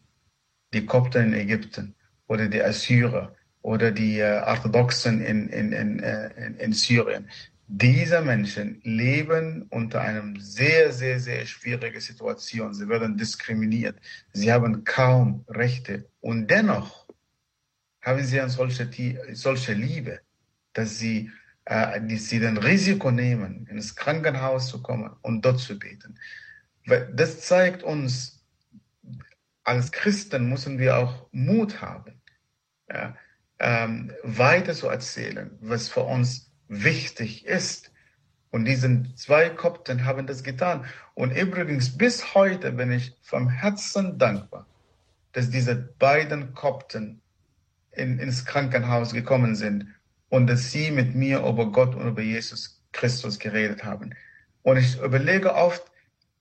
die Kopten in Ägypten oder die Assyrer, oder die äh, Orthodoxen in, in, äh, in, in Syrien. Diese Menschen leben unter einem sehr, sehr, sehr schwierigen Situation. Sie werden diskriminiert. Sie haben kaum Rechte. Und dennoch haben sie eine solche, solche Liebe, dass sie, äh, dass sie den Risiko nehmen, ins Krankenhaus zu kommen und dort zu beten. Das zeigt uns, als Christen müssen wir auch Mut haben, ja, ähm, weiter zu erzählen, was für uns wichtig ist. Und diesen zwei Kopten haben das getan. Und übrigens, bis heute bin ich vom Herzen dankbar, dass diese beiden Kopten in, ins Krankenhaus gekommen sind und dass sie mit mir über Gott und über Jesus Christus geredet haben. Und ich überlege oft,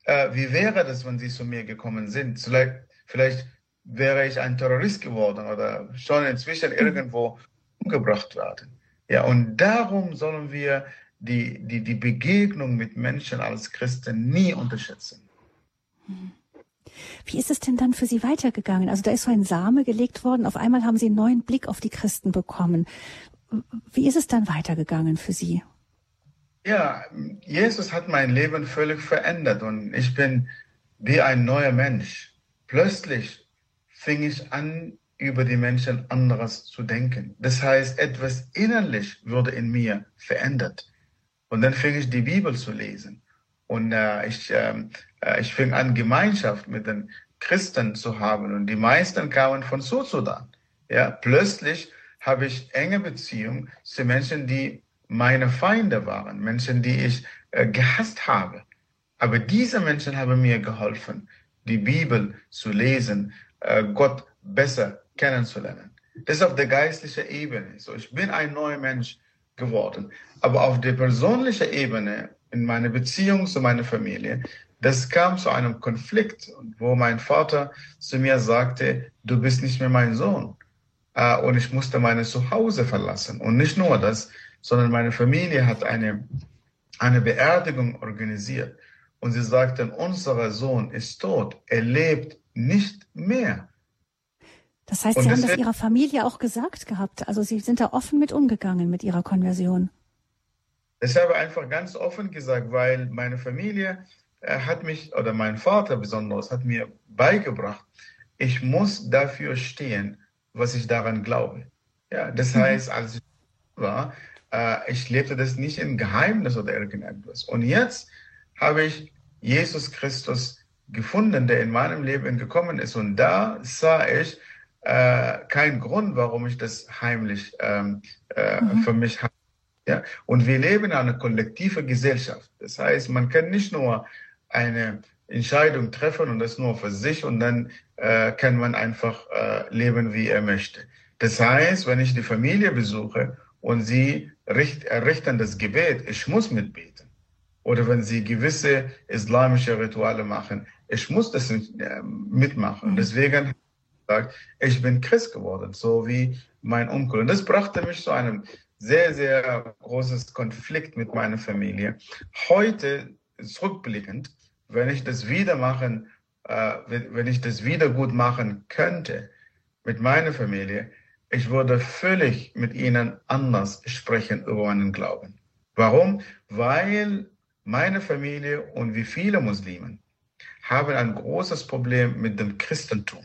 äh, wie wäre das, wenn sie zu mir gekommen sind? Vielleicht, vielleicht wäre ich ein Terrorist geworden oder schon inzwischen irgendwo umgebracht worden. Ja, und darum sollen wir die, die, die Begegnung mit Menschen als Christen nie unterschätzen. Wie ist es denn dann für Sie weitergegangen? Also da ist so ein Same gelegt worden. Auf einmal haben Sie einen neuen Blick auf die Christen bekommen. Wie ist es dann weitergegangen für Sie? Ja, Jesus hat mein Leben völlig verändert und ich bin wie ein neuer Mensch. Plötzlich fing ich an, über die Menschen anderes zu denken. Das heißt, etwas innerlich wurde in mir verändert. Und dann fing ich die Bibel zu lesen. Und äh, ich, ähm, äh, ich fing an, Gemeinschaft mit den Christen zu haben. Und die meisten kamen von Südsudan. Ja, plötzlich habe ich enge Beziehungen zu Menschen, die meine Feinde waren, Menschen, die ich äh, gehasst habe. Aber diese Menschen haben mir geholfen, die Bibel zu lesen, äh, Gott besser kennenzulernen. Das ist auf der geistlichen Ebene. So, ich bin ein neuer Mensch geworden. Aber auf der persönlichen Ebene, in meiner Beziehung zu meiner Familie, das kam zu einem Konflikt, wo mein Vater zu mir sagte, du bist nicht mehr mein Sohn. Äh, und ich musste mein Zuhause verlassen. Und nicht nur das, sondern meine Familie hat eine, eine Beerdigung organisiert. Und sie sagten, unser Sohn ist tot, er lebt nicht mehr. Das heißt, Sie haben das Ihrer Familie auch gesagt gehabt. Also Sie sind da offen mit umgegangen mit Ihrer Konversion. Das habe ich einfach ganz offen gesagt, weil meine Familie äh, hat mich, oder mein Vater besonders, hat mir beigebracht, ich muss dafür stehen, was ich daran glaube. Ja, das mhm. heißt, als ich war, äh, ich lebte das nicht im Geheimnis oder irgendetwas. Und jetzt habe ich Jesus Christus gefunden, der in meinem Leben gekommen ist. Und da sah ich, äh, kein Grund, warum ich das heimlich ähm, äh, mhm. für mich habe. Ja? Und wir leben in einer kollektiven Gesellschaft. Das heißt, man kann nicht nur eine Entscheidung treffen und das nur für sich und dann äh, kann man einfach äh, leben, wie er möchte. Das heißt, wenn ich die Familie besuche und sie richt, errichten das Gebet, ich muss mitbeten. Oder wenn sie gewisse islamische Rituale machen, ich muss das äh, mitmachen. Mhm. Deswegen sagt, ich bin Christ geworden, so wie mein Onkel. Und das brachte mich zu einem sehr, sehr großes Konflikt mit meiner Familie. Heute, zurückblickend, wenn ich das wieder machen, äh, wenn ich das wieder gut machen könnte mit meiner Familie, ich würde völlig mit ihnen anders sprechen über meinen Glauben. Warum? Weil meine Familie und wie viele Muslimen haben ein großes Problem mit dem Christentum.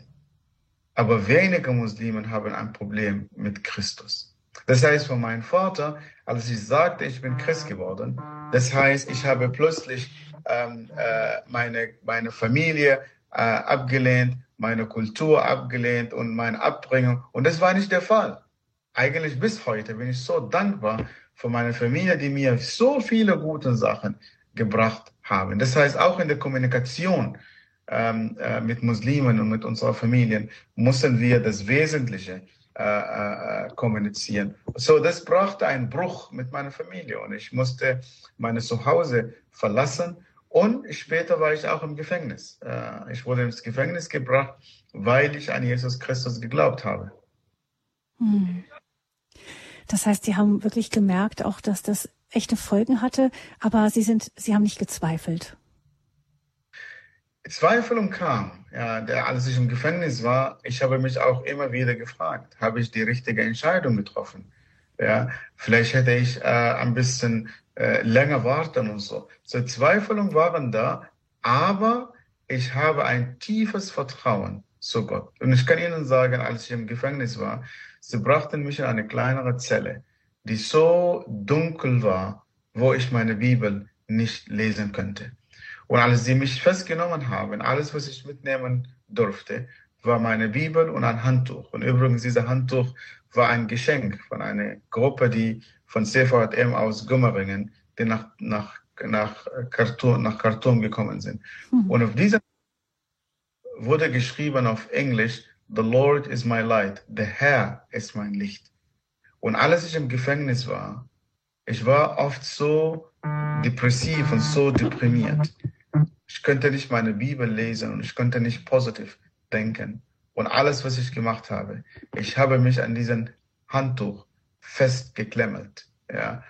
Aber wenige Muslime haben ein Problem mit Christus. Das heißt, von meinem Vater, als ich sagte, ich bin Christ geworden, das heißt, ich habe plötzlich ähm, äh, meine, meine Familie äh, abgelehnt, meine Kultur abgelehnt und meine Abbringung. Und das war nicht der Fall. Eigentlich bis heute bin ich so dankbar für meine Familie, die mir so viele gute Sachen gebracht haben. Das heißt, auch in der Kommunikation ähm, äh, mit Muslimen und mit unserer Familien müssen wir das Wesentliche äh, äh, kommunizieren. So, das brachte einen Bruch mit meiner Familie und ich musste meine Zuhause verlassen und später war ich auch im Gefängnis. Äh, ich wurde ins Gefängnis gebracht, weil ich an Jesus Christus geglaubt habe. Hm. Das heißt, Sie haben wirklich gemerkt, auch dass das echte Folgen hatte, aber Sie sind, Sie haben nicht gezweifelt. Zweifelung kam. ja, der, als ich im Gefängnis war, ich habe mich auch immer wieder gefragt, habe ich die richtige Entscheidung getroffen? Ja, vielleicht hätte ich äh, ein bisschen äh, länger warten und so. Zweifelungen waren da, aber ich habe ein tiefes Vertrauen zu Gott. Und ich kann Ihnen sagen, als ich im Gefängnis war, sie brachten mich in eine kleinere Zelle, die so dunkel war, wo ich meine Bibel nicht lesen könnte. Und als sie mich festgenommen haben, alles, was ich mitnehmen durfte, war meine Bibel und ein Handtuch. Und übrigens, dieses Handtuch war ein Geschenk von einer Gruppe, die von CVM aus Gummeringen, die nach, nach, nach, Khartoum, nach Khartoum gekommen sind. Mhm. Und auf dieser wurde geschrieben auf Englisch, The Lord is my light, der Herr ist mein Licht. Und als ich im Gefängnis war, ich war oft so depressiv und so deprimiert. Ich könnte nicht meine Bibel lesen und ich konnte nicht positiv denken. Und alles, was ich gemacht habe, ich habe mich an diesen Handtuch festgeklemmelt. Ja,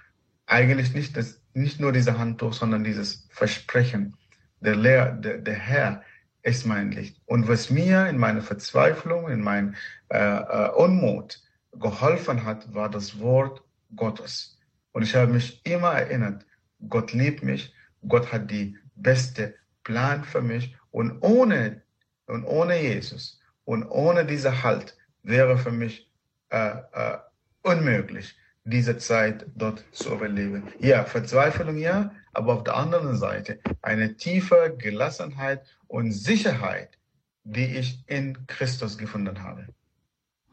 eigentlich nicht das, nicht nur dieser Handtuch, sondern dieses Versprechen. Der, Lehr, der, der Herr ist mein Licht. Und was mir in meiner Verzweiflung, in meinem äh, äh, Unmut geholfen hat, war das Wort Gottes. Und ich habe mich immer erinnert, Gott liebt mich, Gott hat die beste Plan für mich und ohne, und ohne Jesus und ohne dieser Halt wäre für mich äh, äh, unmöglich, diese Zeit dort zu überleben. Ja, Verzweiflung ja, aber auf der anderen Seite eine tiefe Gelassenheit und Sicherheit, die ich in Christus gefunden habe.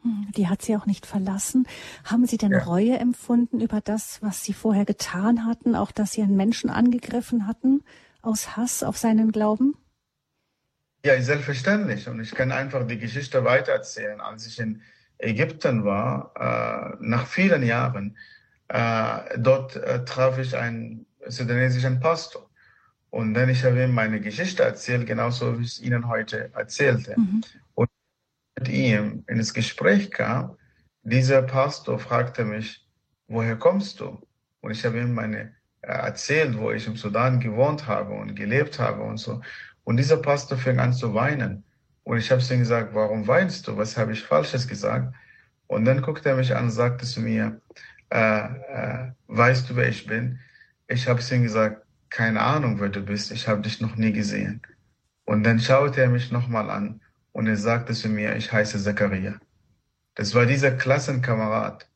Hm, die hat Sie auch nicht verlassen. Haben Sie denn ja. Reue empfunden über das, was Sie vorher getan hatten, auch dass Sie einen Menschen angegriffen hatten, aus Hass auf seinen Glauben? Ja, selbstverständlich. Und ich kann einfach die Geschichte weitererzählen. Als ich in Ägypten war, äh, nach vielen Jahren, äh, dort äh, traf ich einen sudanesischen Pastor. Und dann ich habe ihm meine Geschichte erzählt, genauso wie ich es Ihnen heute erzählte. Mhm. Und mit ihm ins Gespräch kam, dieser Pastor fragte mich, woher kommst du? Und ich habe ihm meine äh, erzählt, wo ich im Sudan gewohnt habe und gelebt habe und so. Und dieser Pastor fing an zu weinen. Und ich habe zu ihm gesagt, warum weinst du? Was habe ich Falsches gesagt? Und dann guckte er mich an und sagte zu mir, äh, äh, weißt du, wer ich bin? Ich habe zu ihm gesagt, keine Ahnung, wer du bist. Ich habe dich noch nie gesehen. Und dann schaute er mich nochmal an und er sagte zu mir, ich heiße Zachariah. Das war dieser Klassenkamerad,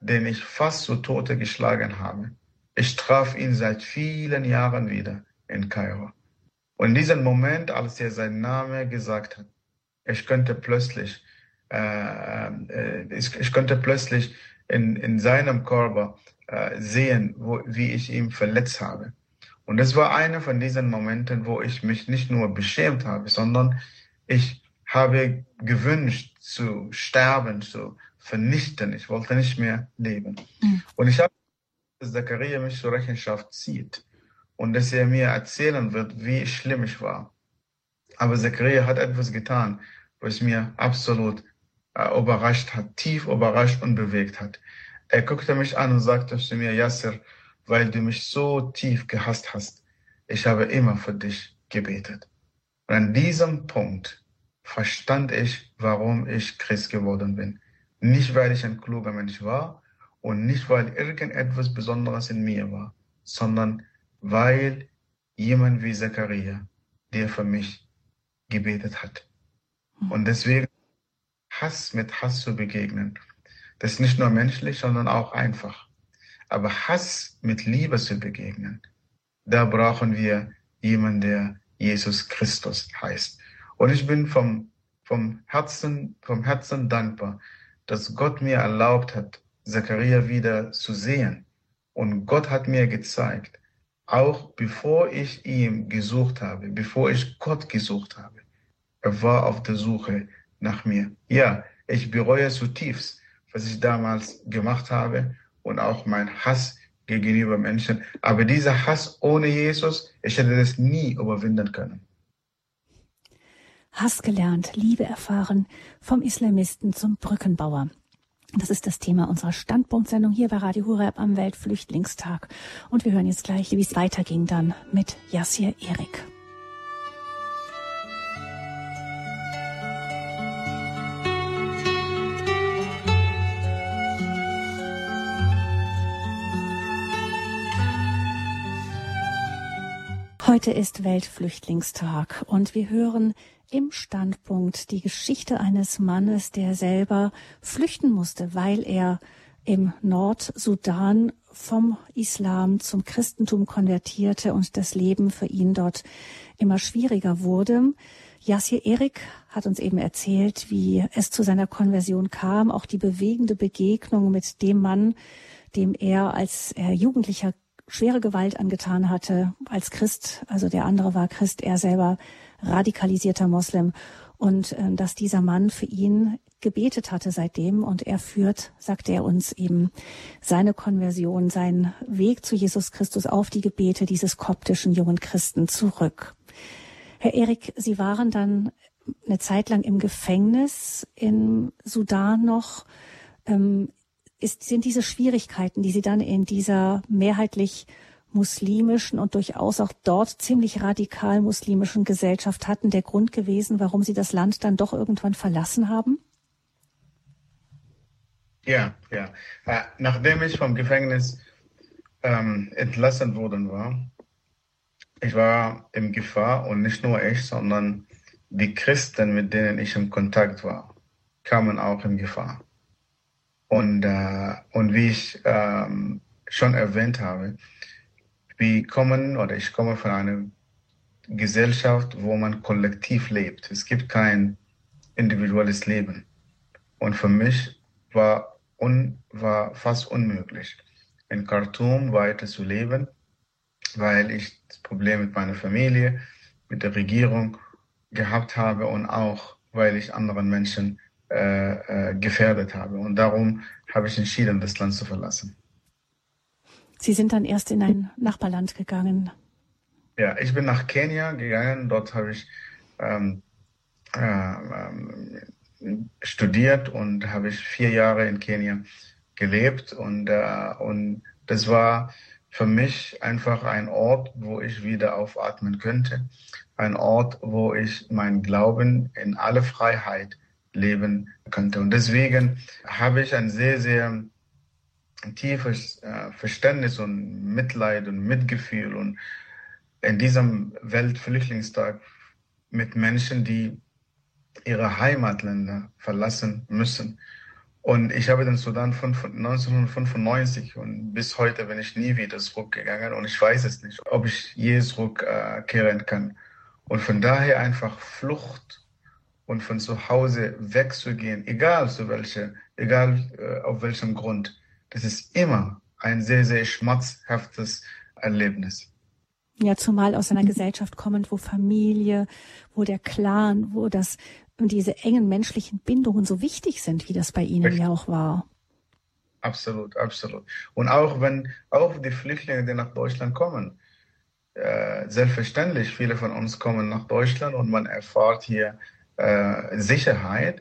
den ich fast zu Tode geschlagen habe. Ich traf ihn seit vielen Jahren wieder in Kairo. Und in diesem Moment, als er seinen Namen gesagt hat, ich könnte plötzlich, äh, äh, ich, ich könnte plötzlich in, in seinem Körper äh, sehen, wo, wie ich ihn verletzt habe. Und das war einer von diesen Momenten, wo ich mich nicht nur beschämt habe, sondern ich habe gewünscht zu sterben, zu vernichten. Ich wollte nicht mehr leben. Mhm. Und ich habe, dass Zachariah mich zur Rechenschaft zieht und dass er mir erzählen wird, wie schlimm ich war. Aber Zachariah hat etwas getan, was mir absolut äh, überrascht hat, tief überrascht und bewegt hat. Er guckte mich an und sagte zu mir, Yasser, weil du mich so tief gehasst hast, ich habe immer für dich gebetet. Und an diesem Punkt verstand ich, warum ich Christ geworden bin. Nicht, weil ich ein kluger Mensch war und nicht, weil irgendetwas Besonderes in mir war, sondern weil jemand wie Zachariah, der für mich gebetet hat. Hm. Und deswegen Hass mit Hass zu begegnen, das ist nicht nur menschlich, sondern auch einfach. Aber Hass mit Liebe zu begegnen, da brauchen wir jemanden, der Jesus Christus heißt. Und ich bin vom, vom Herzen, vom Herzen dankbar, dass Gott mir erlaubt hat, Zachariah wieder zu sehen. Und Gott hat mir gezeigt, auch bevor ich ihn gesucht habe, bevor ich Gott gesucht habe. Er war auf der Suche nach mir. Ja, ich bereue zutiefst, was ich damals gemacht habe und auch mein Hass gegenüber Menschen. Aber dieser Hass ohne Jesus, ich hätte das nie überwinden können. Hass gelernt, Liebe erfahren, vom Islamisten zum Brückenbauer. Das ist das Thema unserer Standpunktsendung hier bei Radio Hureb am Weltflüchtlingstag. Und wir hören jetzt gleich, wie es weiterging dann mit Yassir Erik. Heute ist Weltflüchtlingstag und wir hören im Standpunkt die Geschichte eines Mannes, der selber flüchten musste, weil er im Nordsudan vom Islam zum Christentum konvertierte und das Leben für ihn dort immer schwieriger wurde. Yassir Erik hat uns eben erzählt, wie es zu seiner Konversion kam, auch die bewegende Begegnung mit dem Mann, dem er als er Jugendlicher schwere Gewalt angetan hatte als Christ, also der andere war Christ, er selber radikalisierter Moslem und äh, dass dieser Mann für ihn gebetet hatte seitdem und er führt, sagte er uns eben, seine Konversion, seinen Weg zu Jesus Christus auf die Gebete dieses koptischen jungen Christen zurück. Herr Erik, Sie waren dann eine Zeit lang im Gefängnis in Sudan noch. Ähm, ist, sind diese Schwierigkeiten, die Sie dann in dieser mehrheitlich muslimischen und durchaus auch dort ziemlich radikal muslimischen Gesellschaft hatten, der Grund gewesen, warum Sie das Land dann doch irgendwann verlassen haben? Ja, ja. Äh, nachdem ich vom Gefängnis ähm, entlassen worden war, ich war in Gefahr und nicht nur ich, sondern die Christen, mit denen ich im Kontakt war, kamen auch in Gefahr. Und, äh, und wie ich ähm, schon erwähnt habe, wir kommen oder ich komme von einer Gesellschaft, wo man kollektiv lebt. Es gibt kein individuelles Leben. Und für mich war, un, war fast unmöglich, in Khartoum weiter zu leben, weil ich das Problem mit meiner Familie, mit der Regierung gehabt habe und auch, weil ich anderen Menschen äh, äh, gefährdet habe. Und darum habe ich entschieden, das Land zu verlassen. Sie sind dann erst in ein Nachbarland gegangen. Ja, ich bin nach Kenia gegangen. Dort habe ich ähm, äh, studiert und habe ich vier Jahre in Kenia gelebt. Und, äh, und das war für mich einfach ein Ort, wo ich wieder aufatmen könnte. Ein Ort, wo ich mein Glauben in alle Freiheit leben könnte. Und deswegen habe ich ein sehr, sehr tiefes äh, Verständnis und Mitleid und Mitgefühl und in diesem Weltflüchtlingstag mit Menschen, die ihre Heimatländer verlassen müssen. Und ich habe den Sudan von 1995 und bis heute bin ich nie wieder zurückgegangen und ich weiß es nicht, ob ich je zurückkehren kann. Und von daher einfach Flucht und von zu Hause wegzugehen, egal zu welcher, egal äh, auf welchem Grund, das ist immer ein sehr, sehr schmerzhaftes Erlebnis. Ja, zumal aus einer Gesellschaft kommend, wo Familie, wo der Clan, wo das diese engen menschlichen Bindungen so wichtig sind, wie das bei Ihnen Richtig. ja auch war. Absolut, absolut. Und auch wenn auch die Flüchtlinge, die nach Deutschland kommen, äh, selbstverständlich, viele von uns kommen nach Deutschland und man erfahrt hier äh, Sicherheit,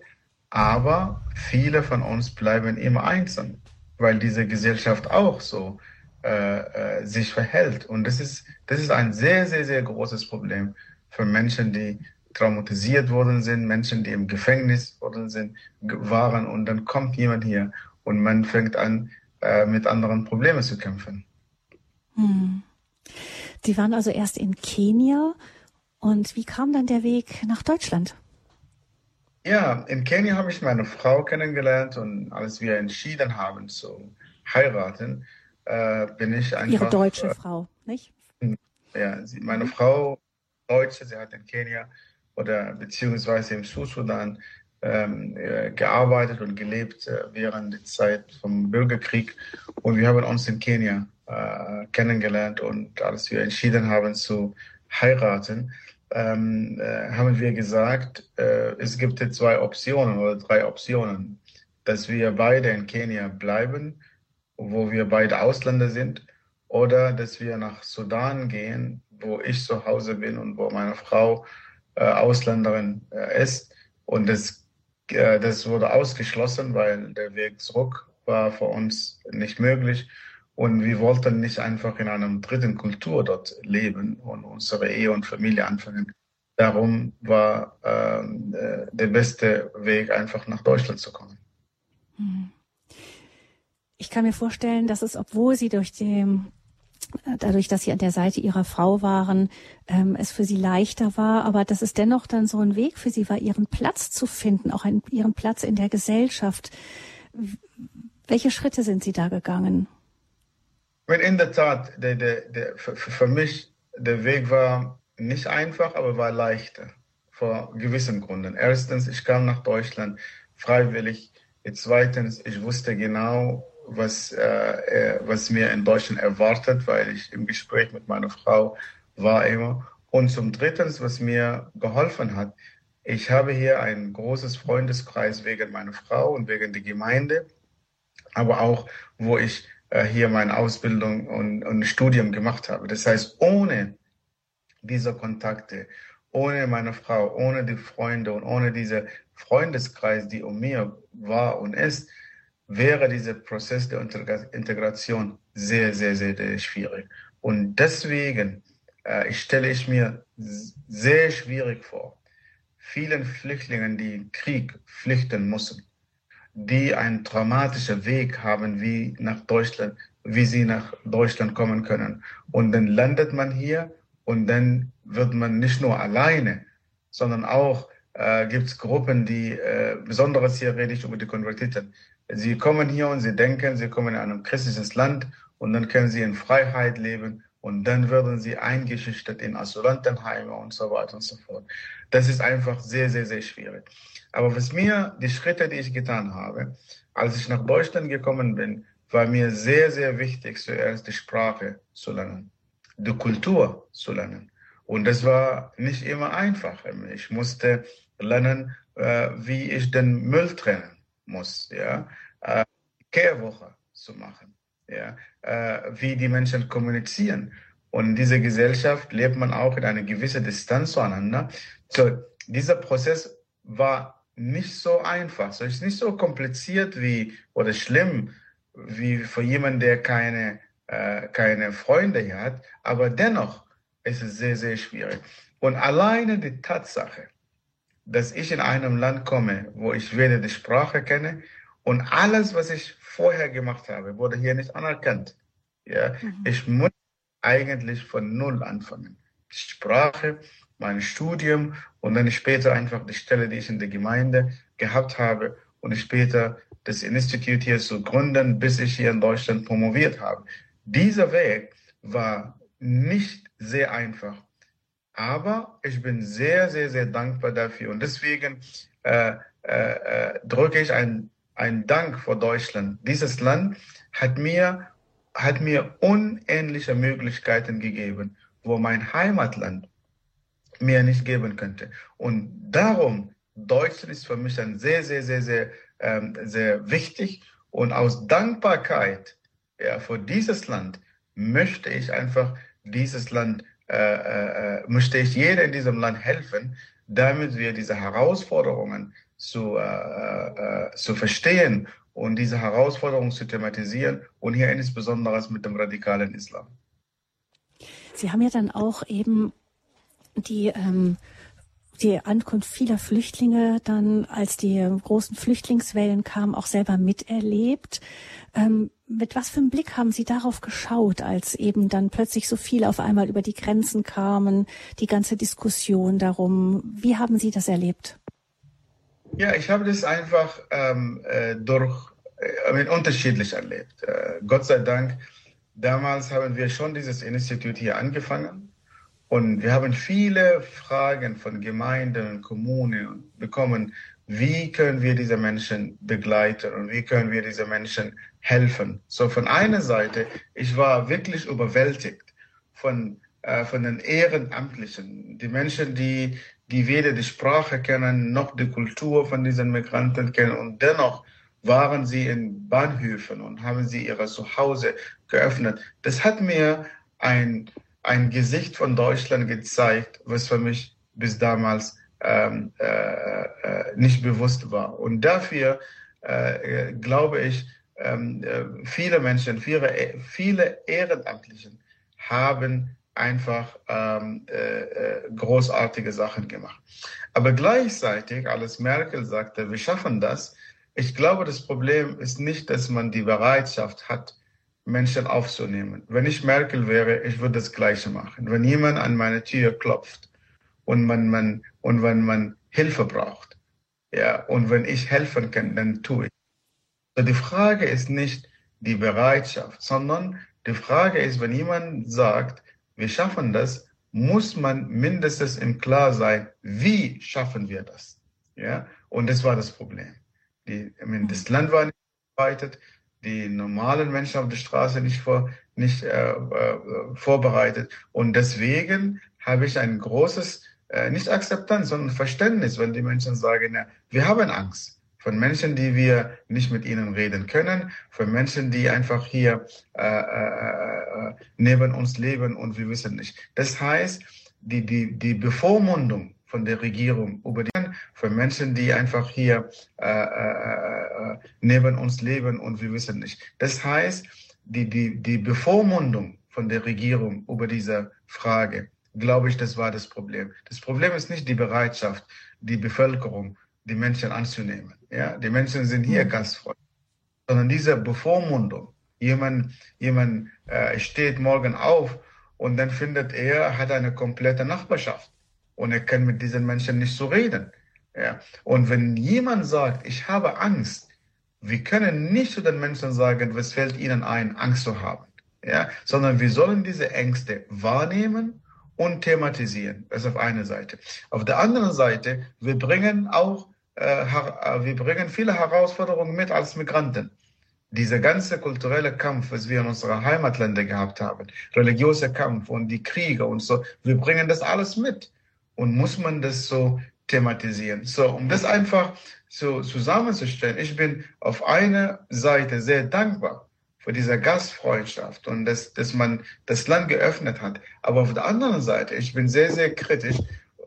aber viele von uns bleiben immer einsam, weil diese Gesellschaft auch so äh, äh, sich verhält. Und das ist, das ist ein sehr, sehr, sehr großes Problem für Menschen, die traumatisiert worden sind, Menschen, die im Gefängnis worden sind, waren und dann kommt jemand hier und man fängt an, äh, mit anderen Problemen zu kämpfen. Hm. Sie waren also erst in Kenia und wie kam dann der Weg nach Deutschland? Ja, in Kenia habe ich meine Frau kennengelernt und als wir entschieden haben zu heiraten, äh, bin ich einfach. Ihre deutsche äh, Frau, nicht? Ja, sie, meine Frau, Deutsche, sie hat in Kenia oder beziehungsweise im Südsudan ähm, äh, gearbeitet und gelebt äh, während der Zeit vom Bürgerkrieg. Und wir haben uns in Kenia äh, kennengelernt und als wir entschieden haben zu heiraten, ähm, äh, haben wir gesagt, äh, es gibt zwei Optionen oder drei Optionen, dass wir beide in Kenia bleiben, wo wir beide Ausländer sind, oder dass wir nach Sudan gehen, wo ich zu Hause bin und wo meine Frau äh, Ausländerin äh, ist. Und das, äh, das wurde ausgeschlossen, weil der Weg zurück war für uns nicht möglich. Und wir wollten nicht einfach in einer dritten Kultur dort leben und unsere Ehe und Familie anfangen. Darum war ähm, äh, der beste Weg, einfach nach Deutschland zu kommen. Hm. Ich kann mir vorstellen, dass es, obwohl Sie durch die dadurch, dass Sie an der Seite Ihrer Frau waren, ähm, es für Sie leichter war, aber dass es dennoch dann so ein Weg für Sie war, Ihren Platz zu finden, auch einen, Ihren Platz in der Gesellschaft. Welche Schritte sind Sie da gegangen? In der Tat, der, der, der, für, für mich, der Weg war nicht einfach, aber war leichter. Vor gewissen Gründen. Erstens, ich kam nach Deutschland freiwillig. Zweitens, ich wusste genau, was, äh, äh, was mir in Deutschland erwartet, weil ich im Gespräch mit meiner Frau war immer. Und zum Dritten, was mir geholfen hat, ich habe hier ein großes Freundeskreis wegen meiner Frau und wegen der Gemeinde, aber auch, wo ich hier meine Ausbildung und, und Studium gemacht habe. Das heißt, ohne diese Kontakte, ohne meine Frau, ohne die Freunde und ohne diese Freundeskreis, die um mir war und ist, wäre dieser Prozess der Integration sehr, sehr, sehr, sehr schwierig. Und deswegen äh, stelle ich mir sehr schwierig vor, vielen Flüchtlingen, die Krieg flüchten müssen, die einen traumatischen Weg haben, wie nach Deutschland, wie sie nach Deutschland kommen können. Und dann landet man hier und dann wird man nicht nur alleine, sondern auch äh, gibt es Gruppen, die, äh, besonderes hier rede ich über die Konvertiten, Sie kommen hier und sie denken, sie kommen in ein christliches Land und dann können sie in Freiheit leben und dann werden sie eingeschüchtert in Asylantenheime und so weiter und so fort. Das ist einfach sehr, sehr, sehr schwierig. Aber was mir, die Schritte, die ich getan habe, als ich nach Deutschland gekommen bin, war mir sehr, sehr wichtig, zuerst die Sprache zu lernen, die Kultur zu lernen. Und das war nicht immer einfach. Ich musste lernen, äh, wie ich den Müll trennen muss, ja, äh, Kehrwoche zu machen, ja, äh, wie die Menschen kommunizieren. Und in dieser Gesellschaft lebt man auch in einer gewissen Distanz zueinander. So, dieser Prozess war nicht so einfach. So ist nicht so kompliziert wie oder schlimm wie für jemanden, der keine, äh, keine Freunde hier hat. Aber dennoch ist es sehr, sehr schwierig. Und alleine die Tatsache, dass ich in einem Land komme, wo ich weder die Sprache kenne und alles, was ich vorher gemacht habe, wurde hier nicht anerkannt. Ja, mhm. ich muss eigentlich von Null anfangen. Die Sprache, mein Studium und dann später einfach die Stelle, die ich in der Gemeinde gehabt habe und später das Institut hier zu gründen, bis ich hier in Deutschland promoviert habe. Dieser Weg war nicht sehr einfach aber ich bin sehr, sehr, sehr dankbar dafür. Und deswegen äh, äh, äh, drücke ich einen Dank vor Deutschland. Dieses Land hat mir, hat mir unähnliche Möglichkeiten gegeben, wo mein Heimatland mir nicht geben könnte. Und darum, Deutschland ist für mich dann sehr, sehr, sehr, sehr, ähm, sehr wichtig. Und aus Dankbarkeit ja, für dieses Land möchte ich einfach dieses Land äh, äh, äh, möchte ich jeder in diesem Land helfen, damit wir diese Herausforderungen zu, äh, äh, zu verstehen und diese Herausforderungen zu thematisieren und hier insbesondere mit dem radikalen Islam. Sie haben ja dann auch eben die ähm, die Ankunft vieler Flüchtlinge dann, als die großen Flüchtlingswellen kamen, auch selber miterlebt. Ähm, mit was für einem Blick haben Sie darauf geschaut, als eben dann plötzlich so viele auf einmal über die Grenzen kamen, die ganze Diskussion darum? Wie haben Sie das erlebt? Ja, ich habe das einfach ähm, äh, durch äh, unterschiedlich erlebt. Äh, Gott sei Dank, damals haben wir schon dieses Institut hier angefangen und wir haben viele Fragen von Gemeinden und Kommunen bekommen, wie können wir diese Menschen begleiten und wie können wir diese Menschen helfen. So von einer Seite, ich war wirklich überwältigt von, äh, von den Ehrenamtlichen, die Menschen, die, die weder die Sprache kennen, noch die Kultur von diesen Migranten kennen und dennoch waren sie in Bahnhöfen und haben sie ihre Zuhause geöffnet. Das hat mir ein ein Gesicht von Deutschland gezeigt, was für mich bis damals ähm, äh, äh, nicht bewusst war. Und dafür äh, glaube ich, ähm, äh, viele Menschen, viele, viele Ehrenamtlichen haben einfach ähm, äh, äh, großartige Sachen gemacht. Aber gleichzeitig, als Merkel sagte, wir schaffen das, ich glaube, das Problem ist nicht, dass man die Bereitschaft hat, Menschen aufzunehmen. Wenn ich Merkel wäre, ich würde das Gleiche machen. Wenn jemand an meine Tür klopft und man, man, und wenn man Hilfe braucht, ja, und wenn ich helfen kann, dann tue ich. So die Frage ist nicht die Bereitschaft, sondern die Frage ist, wenn jemand sagt, wir schaffen das, muss man mindestens im Klar sein, wie schaffen wir das? Ja, und das war das Problem. Die, das Land war nicht vorbereitet, die normalen Menschen auf der Straße nicht, vor, nicht äh, äh, vorbereitet. Und deswegen habe ich ein großes, äh, nicht Akzeptanz, sondern Verständnis, wenn die Menschen sagen, ja, wir haben Angst von Menschen, die wir nicht mit ihnen reden können, von Menschen, die einfach hier äh, äh, äh, neben uns leben und wir wissen nicht. Das heißt, die, die, die Bevormundung von der Regierung über die von Menschen, die einfach hier äh, äh, äh, neben uns leben und wir wissen nicht. Das heißt, die, die, die Bevormundung von der Regierung über diese Frage, glaube ich, das war das Problem. Das Problem ist nicht die Bereitschaft, die Bevölkerung die Menschen anzunehmen. Ja, die Menschen sind hier mhm. gastfrei, sondern diese Bevormundung. Jemand, jemand äh, steht morgen auf und dann findet er, hat eine komplette Nachbarschaft und er kann mit diesen Menschen nicht so reden. Ja. Und wenn jemand sagt, ich habe Angst, wir können nicht zu den Menschen sagen, was fällt ihnen ein, Angst zu haben. Ja, sondern wir sollen diese Ängste wahrnehmen und thematisieren. Das ist auf einer Seite. Auf der anderen Seite, wir bringen auch äh, äh, wir bringen viele Herausforderungen mit als Migranten. Dieser ganze kulturelle Kampf, was wir in unseren Heimatländern gehabt haben, religiöser Kampf und die Kriege und so, wir bringen das alles mit. Und muss man das so thematisieren? So, um das einfach so zusammenzustellen, ich bin auf einer Seite sehr dankbar für diese Gastfreundschaft und dass, dass man das Land geöffnet hat. Aber auf der anderen Seite, ich bin sehr, sehr kritisch,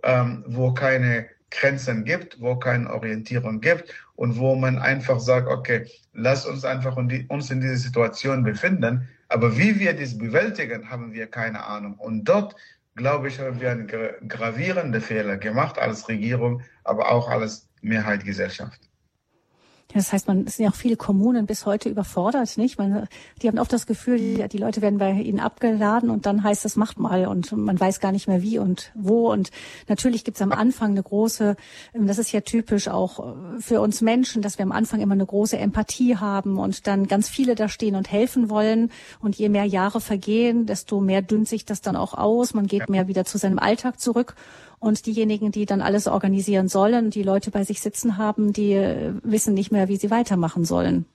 ähm, wo keine Grenzen gibt, wo keine Orientierung gibt und wo man einfach sagt, okay, lass uns einfach uns in diese Situation befinden. Aber wie wir dies bewältigen, haben wir keine Ahnung. Und dort, glaube ich, haben wir einen gravierenden Fehler gemacht als Regierung, aber auch als Mehrheitsgesellschaft. Das heißt, man es sind ja auch viele Kommunen bis heute überfordert, nicht? Man, die haben oft das Gefühl, die, die Leute werden bei ihnen abgeladen und dann heißt es, macht mal und man weiß gar nicht mehr wie und wo. Und natürlich gibt es am Anfang eine große, das ist ja typisch auch für uns Menschen, dass wir am Anfang immer eine große Empathie haben und dann ganz viele da stehen und helfen wollen. Und je mehr Jahre vergehen, desto mehr dünnt sich das dann auch aus. Man geht mehr wieder zu seinem Alltag zurück. Und diejenigen, die dann alles organisieren sollen, die Leute bei sich sitzen haben, die äh, wissen nicht mehr, wie sie weitermachen sollen.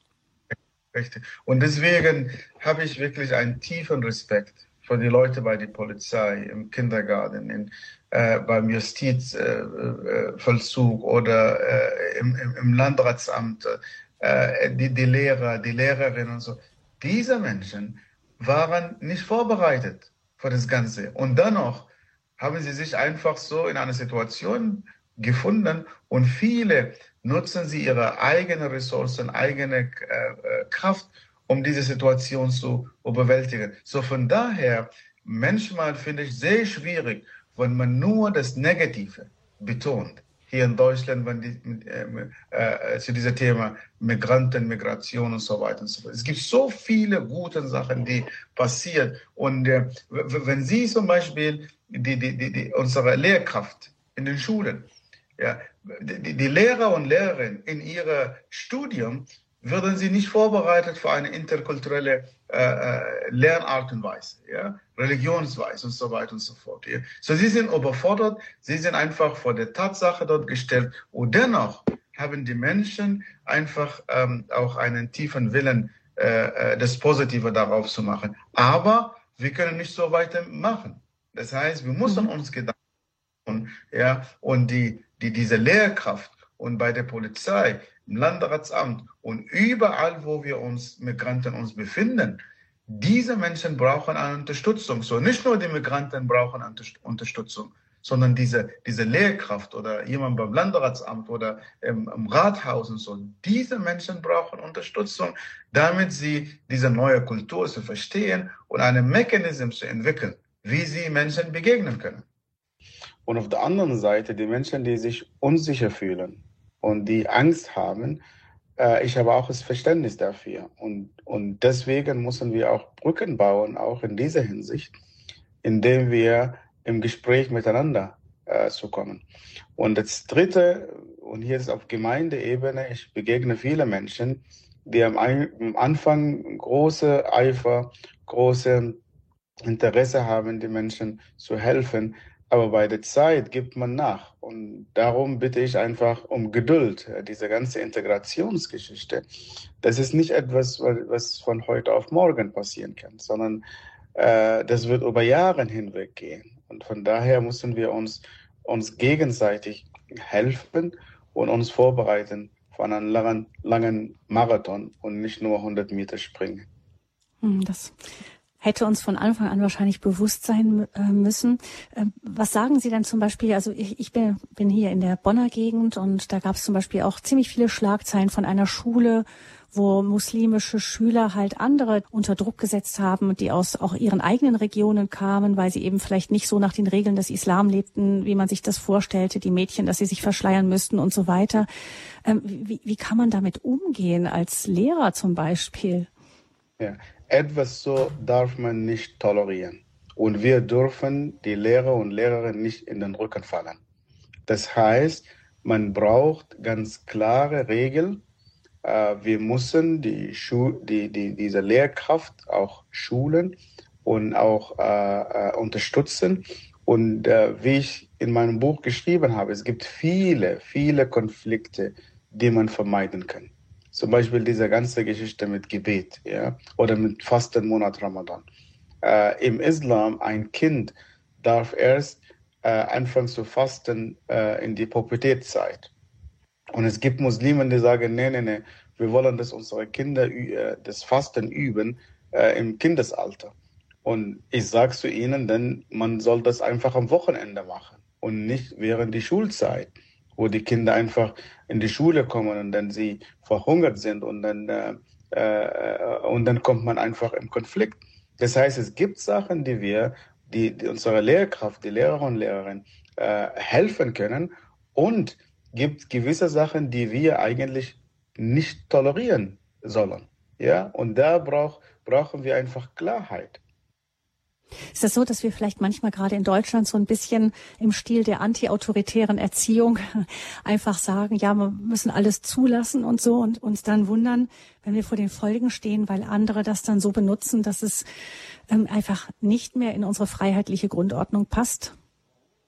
Richtig. Und deswegen habe ich wirklich einen tiefen Respekt für die Leute bei der Polizei, im Kindergarten, in, äh, beim Justizvollzug äh, äh oder äh, im, im, Landratsamt, äh, die, die Lehrer, die Lehrerinnen und so. Diese Menschen waren nicht vorbereitet für das Ganze. Und dennoch haben sie sich einfach so in einer Situation gefunden und viele nutzen sie ihre eigenen Ressourcen, eigene äh, äh, Kraft, um diese Situation zu bewältigen. So von daher, manchmal finde ich sehr schwierig, wenn man nur das Negative betont. Hier in Deutschland, wenn die, äh, äh, zu diesem Thema Migranten, Migration und so weiter und so fort. Es gibt so viele gute Sachen, die passieren. Und äh, wenn Sie zum Beispiel die, die, die, die, unsere Lehrkraft in den Schulen. Ja, die, die Lehrer und Lehrerinnen in ihrem Studium würden sie nicht vorbereitet für eine interkulturelle äh, äh, Lernart und Weise, ja, Religionsweise und so weiter und so fort. Ja. So sie sind überfordert, sie sind einfach vor der Tatsache dort gestellt und dennoch haben die Menschen einfach ähm, auch einen tiefen Willen, äh, äh das Positive darauf zu machen. Aber wir können nicht so weitermachen. Das heißt, wir müssen mhm. uns Gedanken machen, ja, und die, die, diese Lehrkraft und bei der Polizei, im Landratsamt und überall, wo wir uns Migranten uns befinden, diese Menschen brauchen eine Unterstützung. So nicht nur die Migranten brauchen Unterstützung, sondern diese, diese Lehrkraft oder jemand beim Landratsamt oder im, im Rathaus und so. Diese Menschen brauchen Unterstützung, damit sie diese neue Kultur zu verstehen und einen Mechanismus zu entwickeln wie sie Menschen begegnen können. Und auf der anderen Seite die Menschen, die sich unsicher fühlen und die Angst haben, Äh, ich habe auch das Verständnis dafür. Und, und deswegen müssen wir auch Brücken bauen, auch in dieser Hinsicht, indem wir im Gespräch miteinander äh, zu kommen. Und das Dritte, und hier ist auf Gemeindeebene, ich begegne viele Menschen, die am, am Anfang große Eifer, große Interesse haben, die Menschen zu helfen. Aber bei der Zeit gibt man nach. Und darum bitte ich einfach um Geduld. Diese ganze Integrationsgeschichte, das ist nicht etwas, was von heute auf morgen passieren kann, sondern äh, das wird über Jahre hinweg gehen. Und von daher müssen wir uns, uns gegenseitig helfen und uns vorbereiten von einem langen, langen Marathon und nicht nur 100 Meter springen. Hm, das hätte uns von Anfang an wahrscheinlich bewusst sein äh, müssen. Ähm, was sagen Sie denn zum Beispiel? Also ich, ich bin, bin hier in der Bonner Gegend und da gab es zum Beispiel auch ziemlich viele Schlagzeilen von einer Schule, wo muslimische Schüler halt andere unter Druck gesetzt haben, die aus auch ihren eigenen Regionen kamen, weil sie eben vielleicht nicht so nach den Regeln des Islam lebten, wie man sich das vorstellte, die Mädchen, dass sie sich verschleiern müssten und so weiter. Ähm, wie, wie kann man damit umgehen als Lehrer zum Beispiel? Ja, etwas so darf man nicht tolerieren. Und wir dürfen die Lehrer und Lehrerinnen nicht in den Rücken fallen. Das heißt, man braucht ganz klare Regeln. Äh, wir müssen die, Schu die, die, diese Lehrkraft auch schulen und auch äh, äh, unterstützen. Und äh, wie ich in meinem Buch geschrieben habe, es gibt viele, viele Konflikte, die man vermeiden kann. Zum Beispiel diese ganze Geschichte mit Gebet ja, oder mit Fastenmonat Ramadan. Äh, Im Islam, ein Kind darf erst äh, anfangen zu fasten äh, in die Pubertätzeit. Und es gibt Muslime, die sagen, nee, nee, nee, wir wollen, dass unsere Kinder äh, das Fasten üben äh, im Kindesalter. Und ich sage zu ihnen, denn man soll das einfach am Wochenende machen und nicht während der Schulzeit wo die Kinder einfach in die Schule kommen und dann sie verhungert sind und dann, äh, äh, und dann kommt man einfach im Konflikt. Das heißt, es gibt Sachen, die wir, die, die unsere Lehrkraft, die Lehrer und Lehrerinnen äh, helfen können und gibt gewisse Sachen, die wir eigentlich nicht tolerieren sollen. Ja, und da brauch, brauchen wir einfach Klarheit. Ist das so, dass wir vielleicht manchmal gerade in Deutschland so ein bisschen im Stil der anti-autoritären Erziehung [laughs] einfach sagen, ja, wir müssen alles zulassen und so und uns dann wundern, wenn wir vor den Folgen stehen, weil andere das dann so benutzen, dass es ähm, einfach nicht mehr in unsere freiheitliche Grundordnung passt?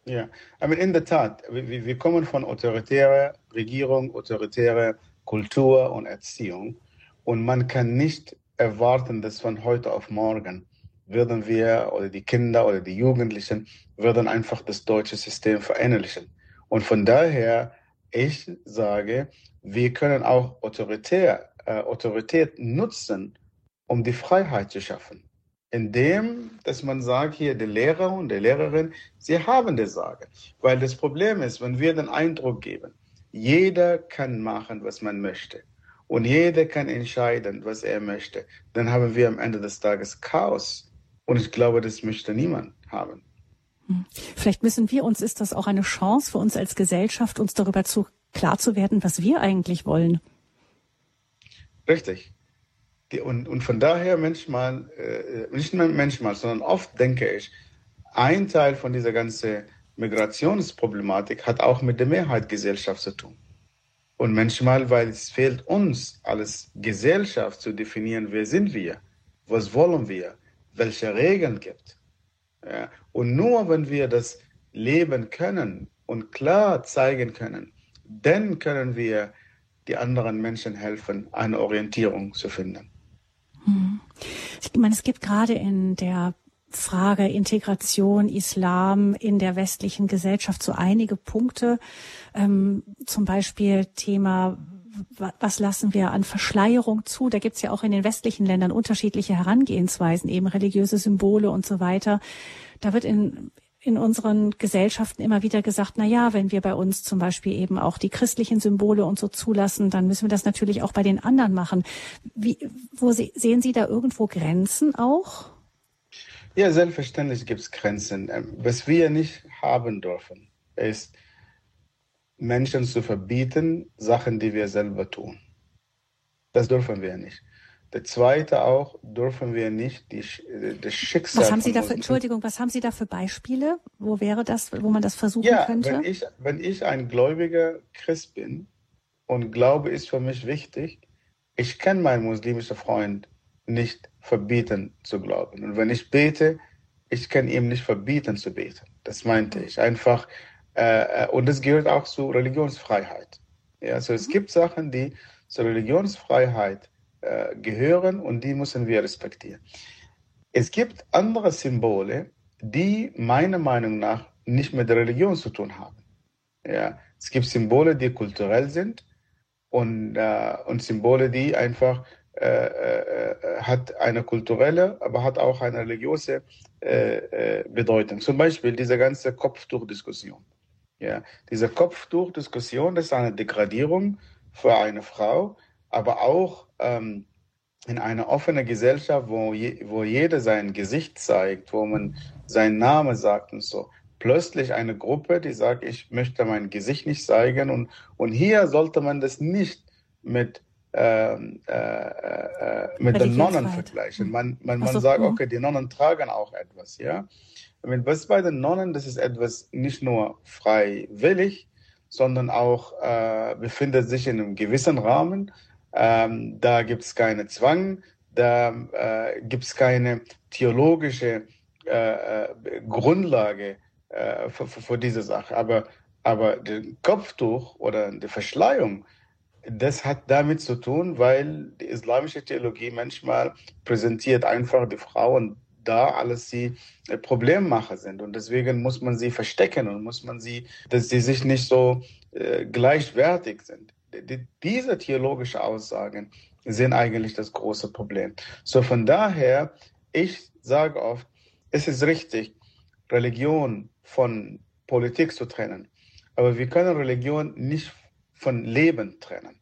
Ja, aber in der Tat, wir, wir kommen von autoritärer Regierung, autoritärer Kultur und Erziehung und man kann nicht erwarten, dass von heute auf morgen würden wir oder die Kinder oder die Jugendlichen würden einfach das deutsche System verinnerlichen. Und von daher, ich sage, wir können auch autoritär, äh, Autorität nutzen, um die Freiheit zu schaffen. Indem, dass man sagt, hier, der Lehrer und die Lehrerin, sie haben das Sagen. Weil das Problem ist, wenn wir den Eindruck geben, jeder kann machen, was man möchte. Und jeder kann entscheiden, was er möchte. Dann haben wir am Ende des Tages Chaos und ich glaube, das möchte niemand haben. Hm. Vielleicht müssen wir uns, ist das auch eine Chance für uns als Gesellschaft, uns darüber zu klar zu werden, was wir eigentlich wollen. Richtig. Und, und von daher manchmal, äh, nicht nur manchmal, sondern oft denke ich, ein Teil von dieser ganzen Migrationsproblematik hat auch mit der Mehrheitsgesellschaft zu tun. Und manchmal, weil es fehlt uns als Gesellschaft zu definieren, wer sind wir, was wollen wir, welche Regeln gibt. Ja, und nur wenn wir das leben können und klar zeigen können, dann können wir die anderen Menschen helfen, eine Orientierung zu finden. Hm. Ich meine, es gibt gerade in der Frage Integration, Islam in der westlichen Gesellschaft so einige Punkte, ähm, zum Beispiel Thema was lassen wir an Verschleierung zu? Da gibt's ja auch in den westlichen Ländern unterschiedliche Herangehensweisen, eben religiöse Symbole und so weiter. Da wird in, in unseren Gesellschaften immer wieder gesagt, na ja, wenn wir bei uns zum Beispiel eben auch die christlichen Symbole und so zulassen, dann müssen wir das natürlich auch bei den anderen machen. Wie, wo Sie, sehen Sie da irgendwo Grenzen auch? Ja, selbstverständlich gibt es Grenzen. Ähm, was wir nicht haben dürfen, ist Menschen zu verbieten, Sachen, die wir selber tun. Das dürfen wir nicht. Der zweite auch dürfen wir nicht die, das Schicksal. Was haben Sie da für, Entschuldigung, was haben Sie da für Beispiele? Wo wäre das, wo man das versuchen ja, könnte? Wenn ich, wenn ich ein gläubiger Christ bin und Glaube ist für mich wichtig, ich kann meinen muslimischen Freund nicht verbieten zu glauben. Und wenn ich bete, ich kann ihm nicht verbieten zu beten. Das meinte ich. Einfach, äh, äh und das gehört auch zu Religionsfreiheit. Ja, also es mhm. gibt Sachen, die zur Religionsfreiheit äh, gehören und die müssen wir respektieren. Es gibt andere Symbole, die meiner Meinung nach nicht mit der Religion zu tun haben. Ja, es gibt Symbole, die kulturell sind und, äh, und Symbole, die einfach äh, äh, äh hat eine kulturelle, aber hat auch eine religiöse Bedeutung. Zum Beispiel diese ganze Kopftuchdiskussion. Ja, diese Kopftuchdiskussion, ist eine Degradierung für eine Frau, aber auch ähm, in einer offenen Gesellschaft, wo, je, wo jeder sein Gesicht zeigt, wo man seinen Namen sagt und so. Plötzlich eine Gruppe, die sagt, ich möchte mein Gesicht nicht zeigen. Und, und hier sollte man das nicht mit, ähm, äh, äh, mit den Nonnen vergleichen. Man, man, man so, sagt, okay, die Nonnen tragen auch etwas, ja. Was bei den Nonnen, das ist etwas nicht nur freiwillig, sondern auch äh, befindet sich in einem gewissen Rahmen. Ähm, da gibt es keinen Zwang, da äh, gibt es keine theologische äh, äh Grundlage äh, für, für, diese Sache. Aber, aber das Kopftuch oder die Verschleierung, das hat damit zu tun, weil die islamische Theologie manchmal präsentiert einfach die Frauen da alles sie äh, Problemmacher sind. Und deswegen muss man sie verstecken und muss man sie, dass sie sich nicht so äh, gleichwertig sind diese theologischen Aussagen sind eigentlich das große Problem. So von daher, ich sage oft, es ist richtig, Religion von Politik zu trennen. Aber wir können Religion nicht von Leben trennen.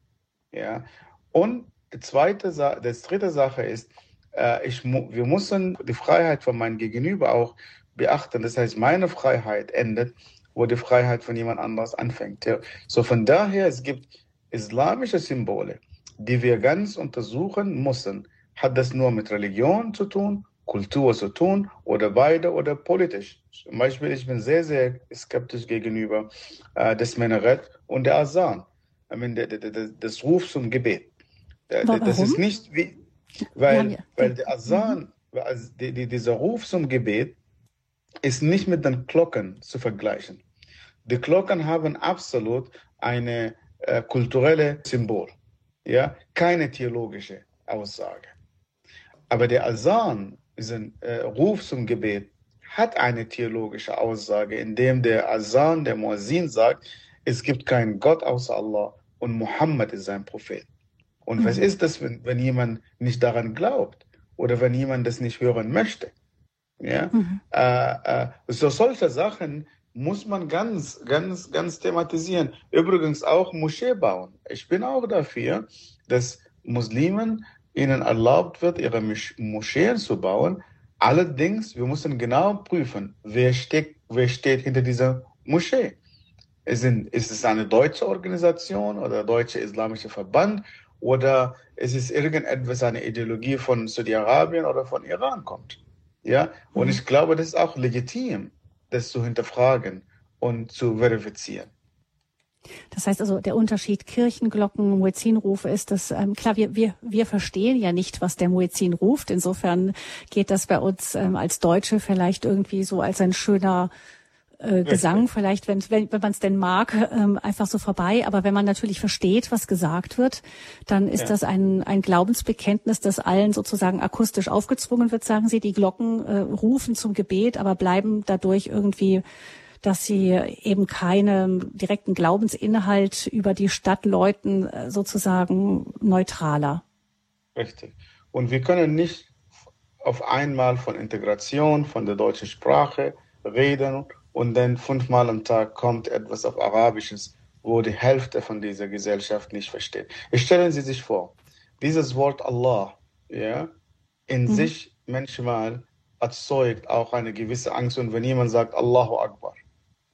Ja? Und die zweite, die dritte Sache ist, äh, ich, wir müssen die Freiheit von meinem Gegenüber auch beachten. Das heißt, meine Freiheit endet, wo die Freiheit von jemand anderes anfängt. So von daher, es gibt islamische Symbole, die wir ganz untersuchen müssen. Hat das nur mit Religion zu tun, Kultur zu tun oder beide oder politisch? Zum Beispiel, ich bin sehr, sehr skeptisch gegenüber äh, des Minarett und der Asan. I mean, der, der, der, das Ruf zum Gebet. Warum? Das ist nicht wie, weil, ja, weil der Asan, also die, die, dieser Ruf zum Gebet ist nicht mit den Glocken zu vergleichen. Die Glocken haben absolut eine äh, kulturelle Symbol, ja, keine theologische Aussage. Aber der Asan, äh, Ruf zum Gebet, hat eine theologische Aussage, indem der Asan, der Muazzin sagt, es gibt keinen Gott außer Allah und Muhammad ist sein Prophet. Und mhm. was ist das, wenn, wenn jemand nicht daran glaubt oder wenn jemand das nicht hören möchte? Ja, mhm. äh, äh, so solche Sachen muss man ganz, ganz, ganz thematisieren. Übrigens auch Moschee bauen. Ich bin auch dafür, dass Muslimen ihnen erlaubt wird, ihre Moscheen zu bauen. Allerdings, wir müssen genau prüfen, wer steht, wer steht hinter dieser Moschee. Ist, ist es eine deutsche Organisation oder deutsche islamische Verband oder ist es irgendetwas, eine Ideologie von Saudi-Arabien oder von Iran kommt? Ja, und mhm. ich glaube, das ist auch legitim das zu hinterfragen und zu verifizieren. Das heißt also, der Unterschied Kirchenglocken, Muezzinrufe ist das, ähm, klar, wir, wir, wir verstehen ja nicht, was der Muezzin ruft. Insofern geht das bei uns ähm, als Deutsche vielleicht irgendwie so als ein schöner äh, Gesang, vielleicht, wenn, wenn, wenn man es denn mag, ähm, einfach so vorbei. Aber wenn man natürlich versteht, was gesagt wird, dann ist ja. das ein, ein Glaubensbekenntnis, das allen sozusagen akustisch aufgezwungen wird, sagen Sie. Die Glocken äh, rufen zum Gebet, aber bleiben dadurch irgendwie dass sie eben keinen direkten Glaubensinhalt über die Stadt läuten, äh, sozusagen neutraler. Richtig. Und wir können nicht auf einmal von Integration, von der deutschen Sprache reden und dann fünfmal am Tag kommt etwas auf Arabisches, wo die Hälfte von dieser Gesellschaft nicht versteht. Stellen Sie sich vor, dieses Wort Allah, ja, in mhm. sich manchmal erzeugt auch eine gewisse Angst. Und wenn jemand sagt Allahu Akbar,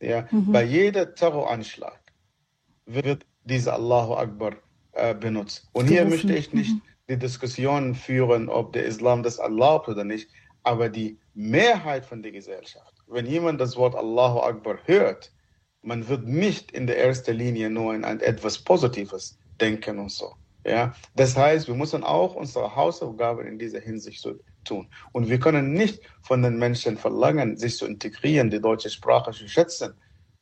ja, mhm. bei jedem Terroranschlag wird dieser Allahu Akbar äh, benutzt. Und hier möchte ich nicht mhm. die Diskussion führen, ob der Islam das erlaubt oder nicht, aber die Mehrheit von der Gesellschaft, wenn jemand das Wort Allahu Akbar hört, man wird nicht in der ersten Linie nur in ein etwas Positives denken und so. Ja, das heißt, wir müssen auch unsere Hausaufgaben in dieser Hinsicht so tun. Und wir können nicht von den Menschen verlangen, sich zu integrieren, die deutsche Sprache zu schätzen.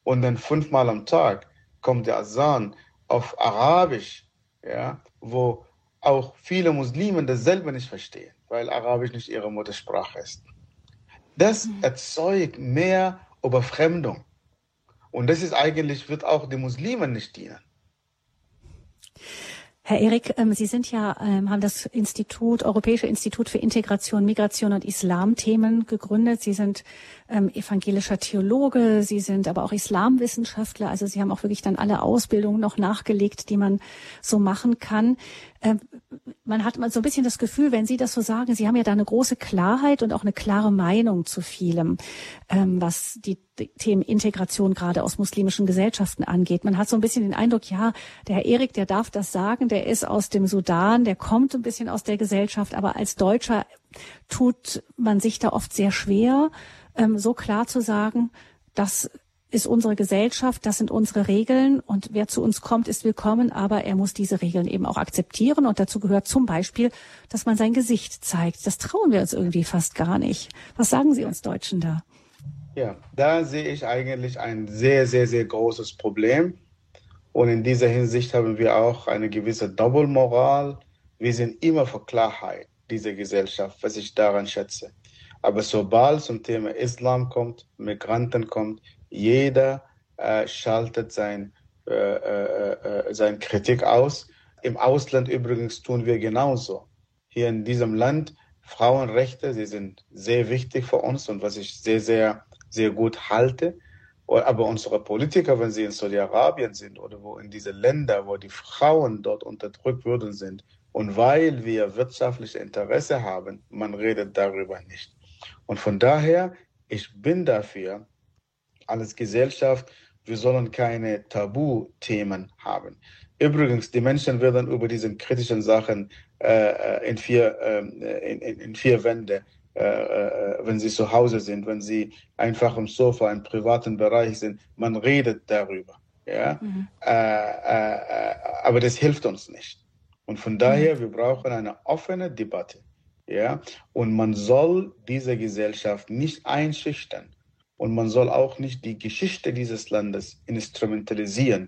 Und dann fünfmal am Tag kommt der Asan auf Arabisch, ja, wo auch viele Muslime das selber nicht verstehen, weil Arabisch nicht ihre Muttersprache ist. Das mhm. erzeugt mehr Überfremdung. Und das ist eigentlich, wird auch den Muslimen nicht dienen. Herr Erik, ähm, Sie sind ja, ähm, haben das Institut, Europäische Institut für Integration, Migration und Islam-Themen gegründet. Sie sind ähm, evangelischer Theologe, Sie sind aber auch Islamwissenschaftler. Also Sie haben auch wirklich dann alle Ausbildungen noch nachgelegt, die man so machen kann. Ähm, man hat so ein bisschen das Gefühl, wenn Sie das so sagen, Sie haben ja da eine große Klarheit und auch eine klare Meinung zu vielem, ähm, was die, Themen Integration gerade aus muslimischen Gesellschaften angeht. Man hat so ein bisschen den Eindruck, ja, der Herr Erik, der darf das sagen, der ist aus dem Sudan, der kommt ein bisschen aus der Gesellschaft, aber als Deutscher tut man sich da oft sehr schwer, ähm, so klar zu sagen, dass ist unsere Gesellschaft, das sind unsere Regeln und wer zu uns kommt, ist willkommen, aber er muss diese Regeln eben auch akzeptieren und dazu gehört zum Beispiel, dass man sein Gesicht zeigt. Das trauen wir uns irgendwie fast gar nicht. Was sagen Sie uns Deutschen da? Ja, da sehe ich eigentlich ein sehr, sehr, sehr großes Problem. Und in dieser Hinsicht haben wir auch eine gewisse Doppelmoral. Wir sind immer für Klarheit, diese Gesellschaft, was ich daran schätze. Aber sobald zum Thema Islam kommt, Migranten kommt, jeder äh, schaltet sein, äh, äh, äh, sein Kritik aus. Im Ausland übrigens tun wir genauso. Hier in diesem Land, Frauenrechte, sie sind sehr wichtig für uns und was ich sehr, sehr, sehr gut halte. Aber unsere Politiker, wenn sie in Saudi-Arabien sind oder wo in diese Länder, wo die Frauen dort unterdrückt worden sind, und weil wir wirtschaftliche Interesse haben, man redet darüber nicht. Und von daher, ich bin dafür, als Gesellschaft, wir sollen keine Tabuthemen haben. Übrigens, die Menschen werden über diese kritischen Sachen äh, in, vier, äh, in, in, in, vier Wände, äh, äh, wenn sie zu Hause sind, wenn sie einfach im Sofa im privaten Bereich sind, man redet darüber. Ja? Mhm. Äh, äh, aber das hilft uns nicht. Und von daher, mhm. wir brauchen eine offene Debatte. Ja? Und man soll diese Gesellschaft nicht einschüchtern und man soll auch nicht die Geschichte dieses Landes instrumentalisieren,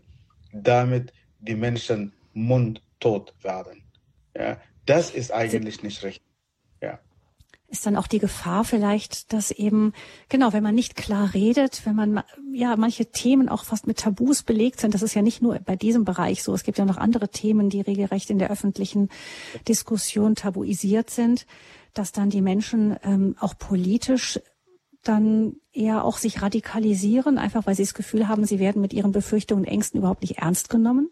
damit die Menschen mundtot werden. Ja, das ist eigentlich nicht richtig. Ist dann auch die Gefahr vielleicht, dass eben, genau, wenn man nicht klar redet, wenn man, ja, manche Themen auch fast mit Tabus belegt sind, das ist ja nicht nur bei diesem Bereich so, es gibt ja noch andere Themen, die regelrecht in der öffentlichen Diskussion tabuisiert sind, dass dann die Menschen ähm, auch politisch dann eher auch sich radikalisieren, einfach weil sie das Gefühl haben, sie werden mit ihren Befürchtungen und Ängsten überhaupt nicht ernst genommen?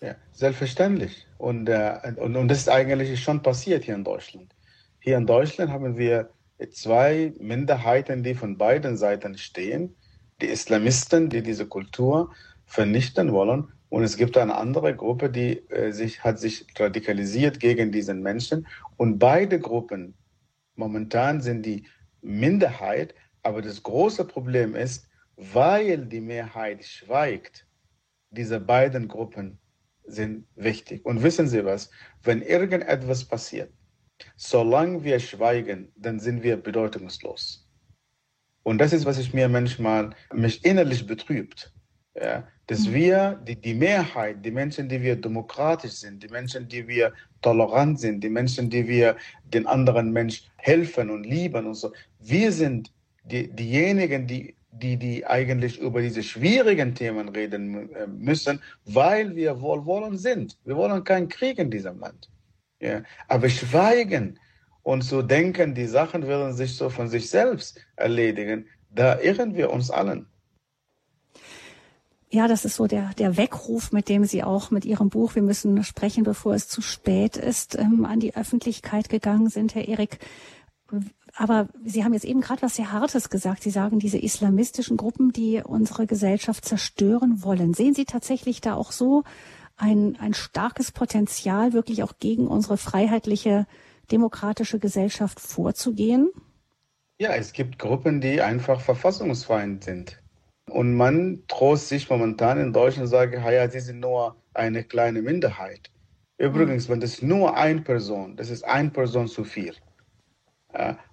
Ja, selbstverständlich. Und, äh, und, und das ist eigentlich schon passiert hier in Deutschland. Hier in Deutschland haben wir zwei Minderheiten, die von beiden Seiten stehen. Die Islamisten, die diese Kultur vernichten wollen. Und es gibt eine andere Gruppe, die äh, sich, hat sich radikalisiert gegen diesen Menschen. Und beide Gruppen, momentan sind die Minderheit, aber das große Problem ist, weil die Mehrheit schweigt, diese beiden Gruppen sind wichtig. Und wissen Sie was, wenn irgendetwas passiert, solange wir schweigen, dann sind wir bedeutungslos. Und das ist, was ich mir manchmal mich innerlich betrübt. Ja, dass mhm. wir, die, die Mehrheit, die Menschen, die wir demokratisch sind, die Menschen, die wir tolerant sind, die Menschen, die wir den anderen Menschen helfen und lieben und so, wir sind die, diejenigen, die, die, die eigentlich über diese schwierigen Themen reden äh, müssen, weil wir wohlwollend sind. Wir wollen keinen Krieg in diesem Land. Ja, aber schweigen und so denken, die Sachen werden sich so von sich selbst erledigen, da irren wir uns allen. Ja, das ist so der, der Weckruf, mit dem Sie auch mit Ihrem Buch Wir müssen sprechen, bevor es zu spät ist, ähm, an die Öffentlichkeit gegangen sind, Herr Erik. Aber Sie haben jetzt eben gerade was sehr Hartes gesagt. Sie sagen, diese islamistischen Gruppen, die unsere Gesellschaft zerstören wollen. Sehen Sie tatsächlich da auch so ein, ein starkes Potenzial, wirklich auch gegen unsere freiheitliche demokratische Gesellschaft vorzugehen? Ja, es gibt Gruppen, die einfach verfassungsfeind sind. Und man trost sich momentan in Deutschland und sagt, ja, sie sind nur eine kleine Minderheit. Übrigens, wenn das nur eine Person, das ist eine Person zu viel.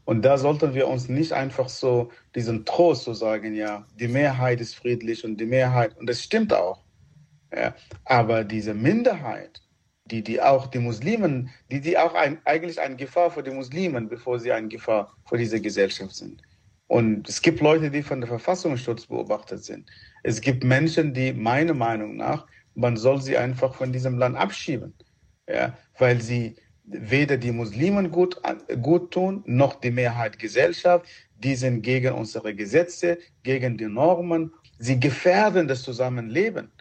Und da sollten wir uns nicht einfach so diesen Trost so sagen, ja, die Mehrheit ist friedlich und die Mehrheit, und das stimmt auch. Ja, aber diese Minderheit, die, die auch die Muslimen, die, die auch ein, eigentlich eine Gefahr für die Muslimen, bevor sie eine Gefahr für diese Gesellschaft sind. Und es gibt Leute, die von der Verfassungsschutz beobachtet sind. Es gibt Menschen, die meiner Meinung nach, man soll sie einfach von diesem Land abschieben, ja, weil sie weder die Muslimen gut, gut tun, noch die Mehrheit Gesellschaft. Die sind gegen unsere Gesetze, gegen die Normen. Sie gefährden das Zusammenleben.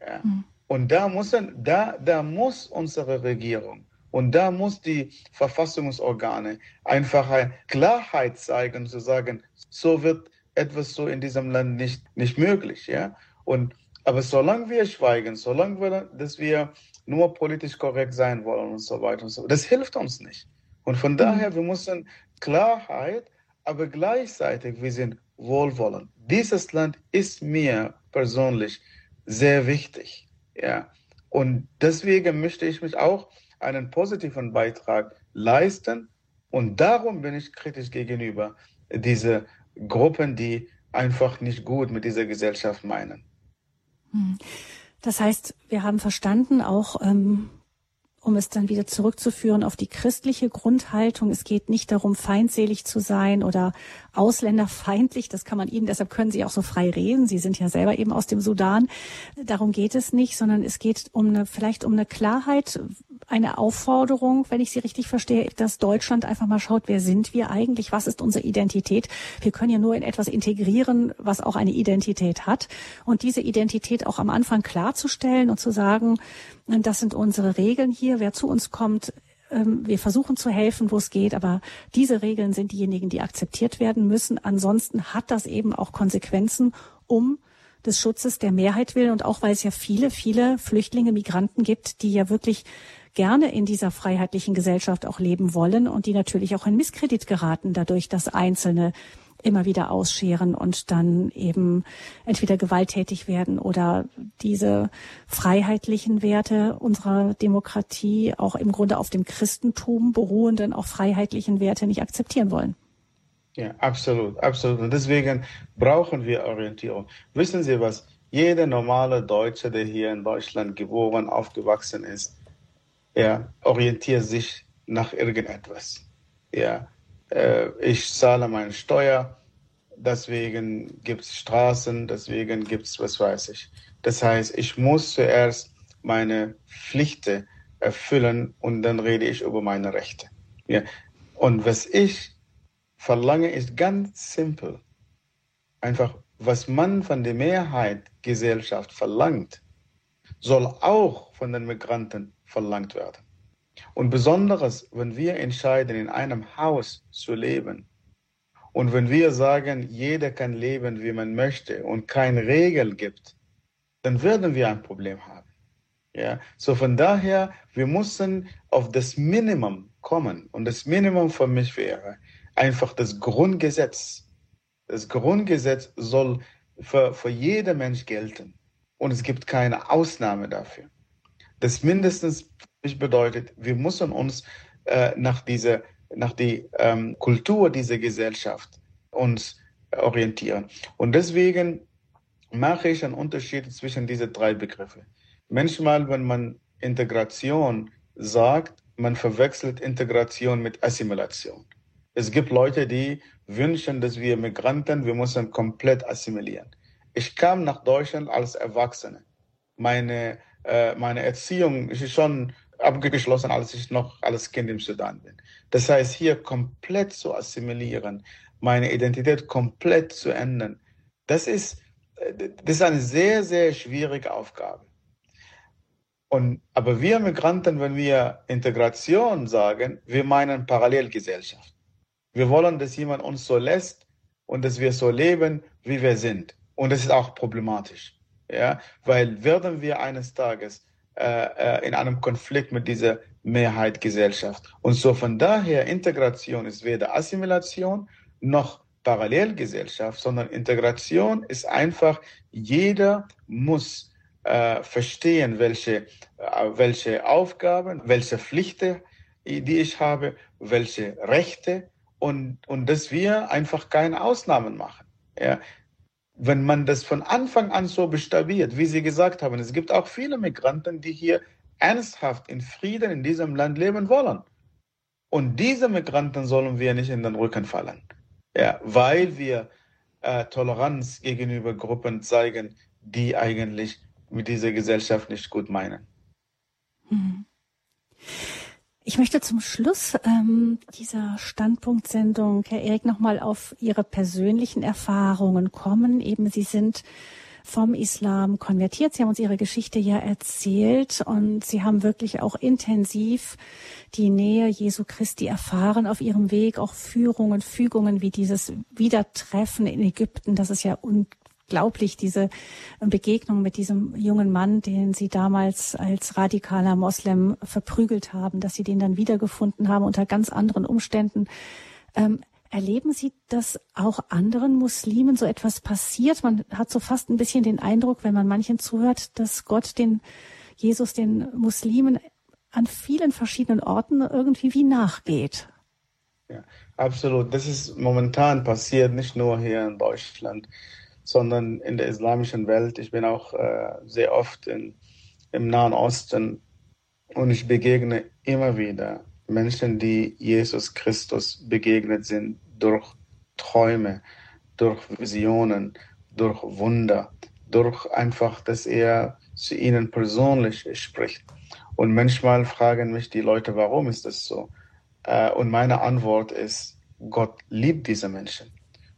Ja. Mhm. Und da muss, da, da muss unsere Regierung und da muss die Verfassungsorgane einfach eine Klarheit zeigen, zu sagen, so wird etwas so in diesem Land nicht, nicht möglich. Ja? Und, aber solange wir schweigen, solange wir, dass wir nur politisch korrekt sein wollen und so weiter und so, das hilft uns nicht. Und von mhm. daher, wir müssen Klarheit, aber gleichzeitig, wir sind wohlwollend. Dieses Land ist mir persönlich sehr wichtig. Ja. Und deswegen möchte ich mich auch einen positiven Beitrag leisten. Und darum bin ich kritisch gegenüber diese Gruppen, die einfach nicht gut mit dieser Gesellschaft meinen. Hm. Das heißt, wir haben verstanden, auch ähm, um es dann wieder zurückzuführen auf die christliche Grundhaltung. Es geht nicht darum, feindselig zu sein oder ausländerfeindlich. Das kann man Ihnen, deshalb können Sie auch so frei reden. Sie sind ja selber eben aus dem Sudan. Darum geht es nicht, sondern es geht um eine, vielleicht um eine Klarheit, eine Aufforderung, wenn ich Sie richtig verstehe, dass Deutschland einfach mal schaut, wer sind wir eigentlich? Was ist unsere Identität? Wir können ja nur in etwas integrieren, was auch eine Identität hat. Und diese Identität auch am Anfang klarzustellen und zu sagen, das sind unsere Regeln hier. Wer zu uns kommt, ähm, wir versuchen zu helfen, wo es geht, aber diese Regeln sind diejenigen, die akzeptiert werden müssen. Ansonsten hat das eben auch Konsequenzen, um des Schutzes der Mehrheit willen und auch weil es ja viele, viele Flüchtlinge, Migranten gibt, die ja wirklich gerne in dieser freiheitlichen Gesellschaft auch leben wollen und die natürlich auch in Misskredit geraten dadurch, dass Einzelne immer wieder ausscheren und dann eben entweder gewalttätig werden oder diese freiheitlichen Werte unserer Demokratie auch im Grunde auf dem Christentum beruhenden, auch freiheitlichen Werte nicht akzeptieren wollen. Ja, absolut, absolut. Und deswegen brauchen wir Orientierung. Wissen Sie was? Jeder normale Deutsche, der hier in Deutschland geboren, aufgewachsen ist, er orientiert sich nach irgendetwas. Ja, äh, ich zahle meine Steuer, deswegen gibt es Straßen, deswegen gibt es, was weiß ich. Das heißt, ich muss zuerst meine Pflichten erfüllen und dann rede ich über meine Rechte. Ja. Und was ich verlange, ist ganz simpel. Einfach, was man von der Mehrheit Gesellschaft verlangt, soll auch von den Migranten verlangt werden. Und besonders, wenn wir entscheiden, in einem Haus zu leben und wenn wir sagen, jeder kann leben, wie man möchte und keine Regel gibt, dann werden wir ein Problem haben. Ja, so von daher, wir müssen auf das Minimum kommen. Und das Minimum für mich wäre einfach das Grundgesetz. Das Grundgesetz soll für, für jeden Mensch gelten. Und es gibt keine Ausnahme dafür. Das mindestens bedeutet, wir müssen uns äh, nach dieser, nach die ähm, Kultur dieser Gesellschaft uns orientieren. Und deswegen mache ich einen Unterschied zwischen diese drei Begriffe. Manchmal, wenn man Integration sagt, man verwechselt Integration mit Assimilation. Es gibt Leute, die wünschen, dass wir Migranten, wir müssen komplett assimilieren. Ich kam nach Deutschland als Erwachsene. Meine äh, meine Erziehung ist schon abgeschlossen, als ich noch als Kind im Sudan bin. Das heißt, hier komplett zu assimilieren, meine Identität komplett zu ändern, das ist, äh, das ist eine sehr, sehr schwierige Aufgabe. Und, aber wir Migranten, wenn wir Integration sagen, wir meinen Parallelgesellschaft. Wir wollen, dass jemand uns so lässt und dass wir so leben, wie wir sind. Und das ist auch problematisch. Ja, weil werden wir eines Tages äh, äh, in einem Konflikt mit dieser Mehrheitsgesellschaft. Und so von daher, Integration ist weder Assimilation noch Parallelgesellschaft, sondern Integration ist einfach, jeder muss äh, verstehen, welche, äh, welche Aufgaben, welche Pflichten, die ich habe, welche Rechte und, und dass wir einfach keine Ausnahmen machen. Ja. Wenn man das von Anfang an so bestabiert, wie Sie gesagt haben, es gibt auch viele Migranten, die hier ernsthaft in Frieden in diesem Land leben wollen. Und diese Migranten sollen wir nicht in den Rücken fallen, ja, weil wir äh, Toleranz gegenüber Gruppen zeigen, die eigentlich mit dieser Gesellschaft nicht gut meinen. Hm. Ich möchte zum Schluss ähm, dieser Standpunktsendung, Herr Erik, nochmal auf Ihre persönlichen Erfahrungen kommen. Eben Sie sind vom Islam konvertiert. Sie haben uns Ihre Geschichte ja erzählt und Sie haben wirklich auch intensiv die Nähe Jesu Christi erfahren auf Ihrem Weg, auch Führungen, Fügungen wie dieses Wiedertreffen in Ägypten. Das ist ja unglaublich, diese Begegnung mit diesem jungen Mann, den Sie damals als radikaler Moslem verprügelt haben, dass Sie den dann wiedergefunden haben unter ganz anderen Umständen. Ähm, Erleben Sie, dass auch anderen Muslimen so etwas passiert? Man hat so fast ein bisschen den Eindruck, wenn man manchen zuhört, dass Gott den Jesus den Muslimen an vielen verschiedenen Orten irgendwie wie nachgeht. Ja, absolut. Das ist momentan passiert, nicht nur hier in Deutschland, sondern in der islamischen Welt. Ich bin auch äh, sehr oft in, im Nahen Osten und ich begegne immer wieder Menschen, die Jesus Christus begegnet sind durch Träume, durch Visionen, durch Wunder, durch einfach, dass er zu ihnen persönlich spricht. Und manchmal fragen mich die Leute, warum ist das so? Äh, und meine Antwort ist, Gott liebt diese Menschen.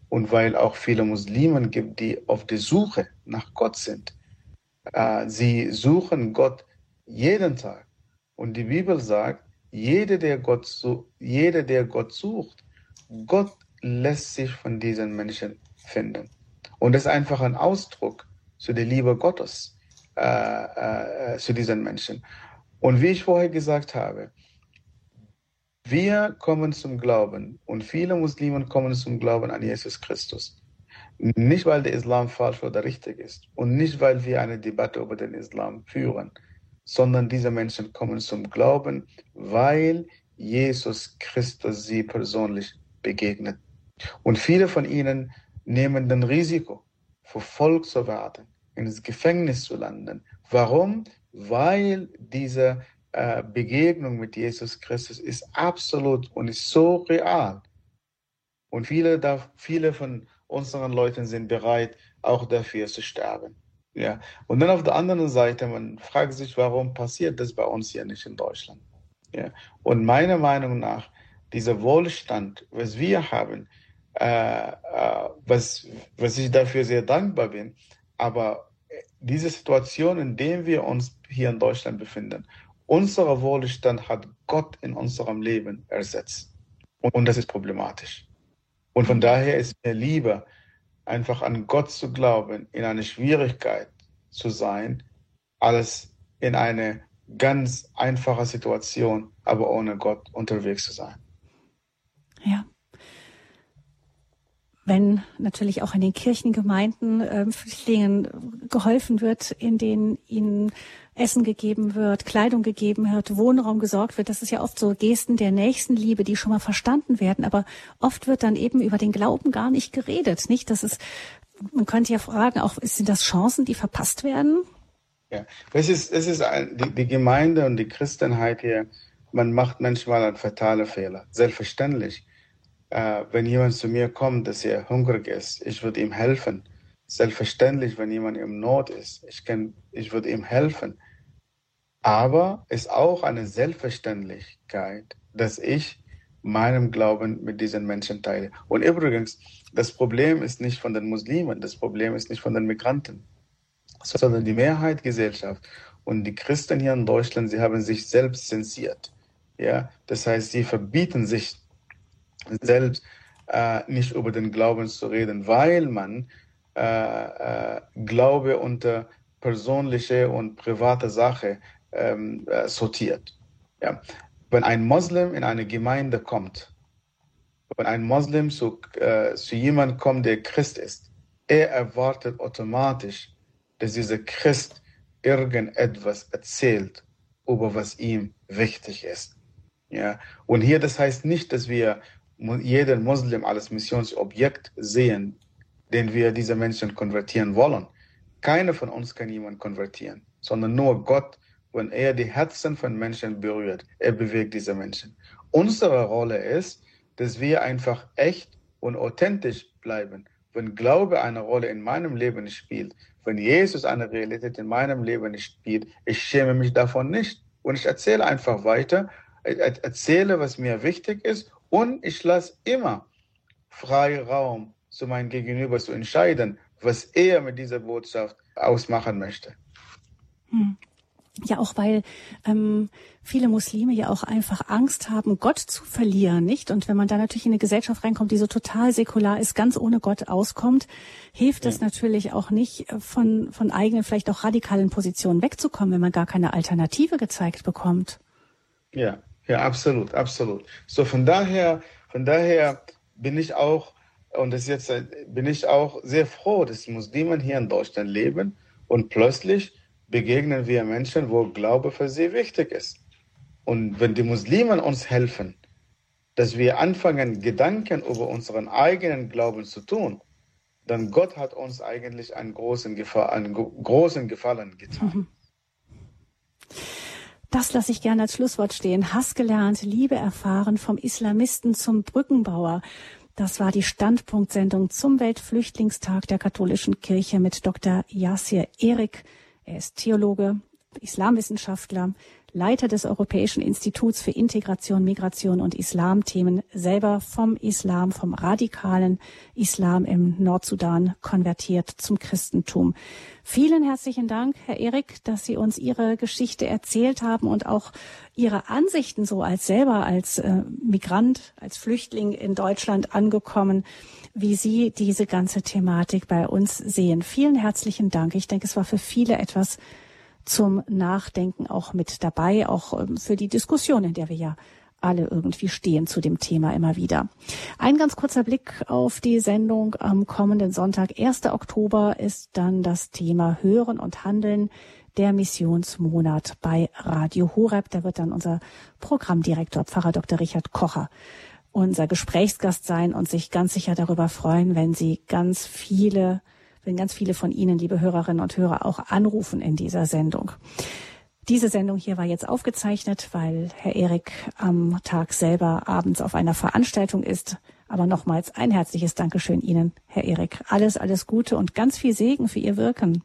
Und weil auch viele Muslimen gibt, die auf der Suche nach Gott sind. Äh, sie suchen Gott jeden Tag. Und die Bibel sagt, jeder, der Gott, jeder, der Gott sucht, Gott lässt sich von diesen Menschen finden. Und das ist einfach ein Ausdruck zu der Liebe Gottes äh, äh, zu diesen Menschen. Und wie ich vorher gesagt habe, wir kommen zum Glauben und viele Muslime kommen zum Glauben an Jesus Christus. Nicht, weil der Islam falsch oder richtig ist und nicht, weil wir eine Debatte über den Islam führen, sondern diese Menschen kommen zum Glauben, weil Jesus Christus sie persönlich begegnet. Und viele von ihnen nehmen das Risiko, verfolgt zu werden, ins Gefängnis zu landen. Warum? Weil diese äh, Begegnung mit Jesus Christus ist absolut und ist so real. Und viele, viele von unseren Leuten sind bereit, auch dafür zu sterben. Ja. Und dann auf der anderen Seite, man fragt sich, warum passiert das bei uns hier nicht in Deutschland? Ja. Und meiner Meinung nach, dieser Wohlstand, was wir haben, äh, äh, was, was ich dafür sehr dankbar bin, aber diese Situation, in der wir uns hier in Deutschland befinden, unser Wohlstand hat Gott in unserem Leben ersetzt. Und das ist problematisch. Und von daher ist mir lieber, einfach an Gott zu glauben, in eine Schwierigkeit zu sein, als in eine ganz einfache Situation, aber ohne Gott unterwegs zu sein. Ja. Wenn natürlich auch in den Kirchengemeinden äh, Flüchtlingen geholfen wird, in denen ihnen Essen gegeben wird, Kleidung gegeben wird, Wohnraum gesorgt wird, das ist ja oft so Gesten der Nächstenliebe, die schon mal verstanden werden. Aber oft wird dann eben über den Glauben gar nicht geredet. Nicht, dass es, man könnte ja fragen, auch sind das Chancen, die verpasst werden? Ja, es ist, es ist ein, die, die Gemeinde und die Christenheit hier, man macht manchmal einen fatalen Fehler. Selbstverständlich äh, wenn jemand zu mir kommt, dass er hungrig ist, ich würde ihm helfen. Selbstverständlich, wenn jemand im Not ist, ich, ich würde ihm helfen. Aber es ist auch eine Selbstverständlichkeit, dass ich meinem Glauben mit diesen Menschen teile. Und übrigens, das Problem ist nicht von den Muslimen, das Problem ist nicht von den Migranten, sondern die Mehrheitsgesellschaft und die Christen hier in Deutschland, sie haben sich selbst zensiert. Ja, das heißt, sie verbieten sich selbst äh, nicht über den Glauben zu reden, weil man äh, äh, Glaube unter persönliche und private Sache ähm, äh, sortiert. Ja. Wenn ein Moslem in eine Gemeinde kommt, wenn ein Moslem zu, äh, zu jemandem kommt, der Christ ist, er erwartet automatisch, dass dieser Christ irgendetwas erzählt, über was ihm wichtig ist. Ja? Und hier, das heißt nicht, dass wir jeden Muslim als Missionsobjekt sehen, den wir diese Menschen konvertieren wollen. Keiner von uns kann jemanden konvertieren, sondern nur Gott, wenn er die Herzen von Menschen berührt, er bewegt diese Menschen. Unsere Rolle ist, dass wir einfach echt und authentisch bleiben. Wenn Glaube eine Rolle in meinem Leben spielt, wenn Jesus eine Realität in meinem Leben spielt, ich schäme mich davon nicht. Und ich erzähle einfach weiter, erzähle, was mir wichtig ist und ich lasse immer freien Raum zu meinem Gegenüber zu entscheiden, was er mit dieser Botschaft ausmachen möchte. Hm. Ja, auch weil ähm, viele Muslime ja auch einfach Angst haben, Gott zu verlieren, nicht? Und wenn man da natürlich in eine Gesellschaft reinkommt, die so total säkular ist, ganz ohne Gott auskommt, hilft ja. natürlich auch nicht, äh, von, von eigenen, vielleicht auch radikalen Positionen wegzukommen, wenn man gar keine Alternative gezeigt bekommt. Ja, ja, absolut, absolut. So von daher, von daher bin ich auch und das jetzt äh, bin ich auch sehr froh, dass Muslimen hier in Deutschland leben und plötzlich begegnen wir Menschen, wo Glaube für sie wichtig ist. Und wenn die Muslimen uns helfen, dass wir anfangen, Gedanken über unseren eigenen Glauben zu tun, dann Gott hat uns eigentlich einen großen, Gefa einen großen Gefallen getan. Mhm. Das lasse ich gerne als Schlusswort stehen. Hass gelernt, Liebe erfahren, vom Islamisten zum Brückenbauer. Das war die Standpunktsendung zum Weltflüchtlingstag der katholischen Kirche mit Dr. Yasir Erik. Er ist Theologe, Islamwissenschaftler, Leiter des Europäischen Instituts für Integration, Migration und Islamthemen, selber vom Islam, vom radikalen Islam im Nordsudan konvertiert zum Christentum. Vielen herzlichen Dank, Herr Erik, dass Sie uns Ihre Geschichte erzählt haben und auch Ihre Ansichten so als selber als äh, Migrant, als Flüchtling in Deutschland angekommen, wie Sie diese ganze Thematik bei uns sehen. Vielen herzlichen Dank. Ich denke, es war für viele etwas zum Nachdenken auch mit dabei, auch ähm, für die Diskussion, in der wir ja alle irgendwie stehen zu dem Thema immer wieder. Ein ganz kurzer Blick auf die Sendung am kommenden Sonntag, 1. Oktober, ist dann das Thema Hören und Handeln der Missionsmonat bei Radio Horeb. Da wird dann unser Programmdirektor Pfarrer Dr. Richard Kocher unser Gesprächsgast sein und sich ganz sicher darüber freuen, wenn Sie ganz viele wenn ganz viele von Ihnen, liebe Hörerinnen und Hörer, auch anrufen in dieser Sendung. Diese Sendung hier war jetzt aufgezeichnet, weil Herr Erik am Tag selber abends auf einer Veranstaltung ist. Aber nochmals ein herzliches Dankeschön Ihnen, Herr Erik. Alles, alles Gute und ganz viel Segen für Ihr Wirken.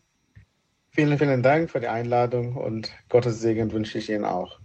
Vielen, vielen Dank für die Einladung und Gottes Segen wünsche ich Ihnen auch.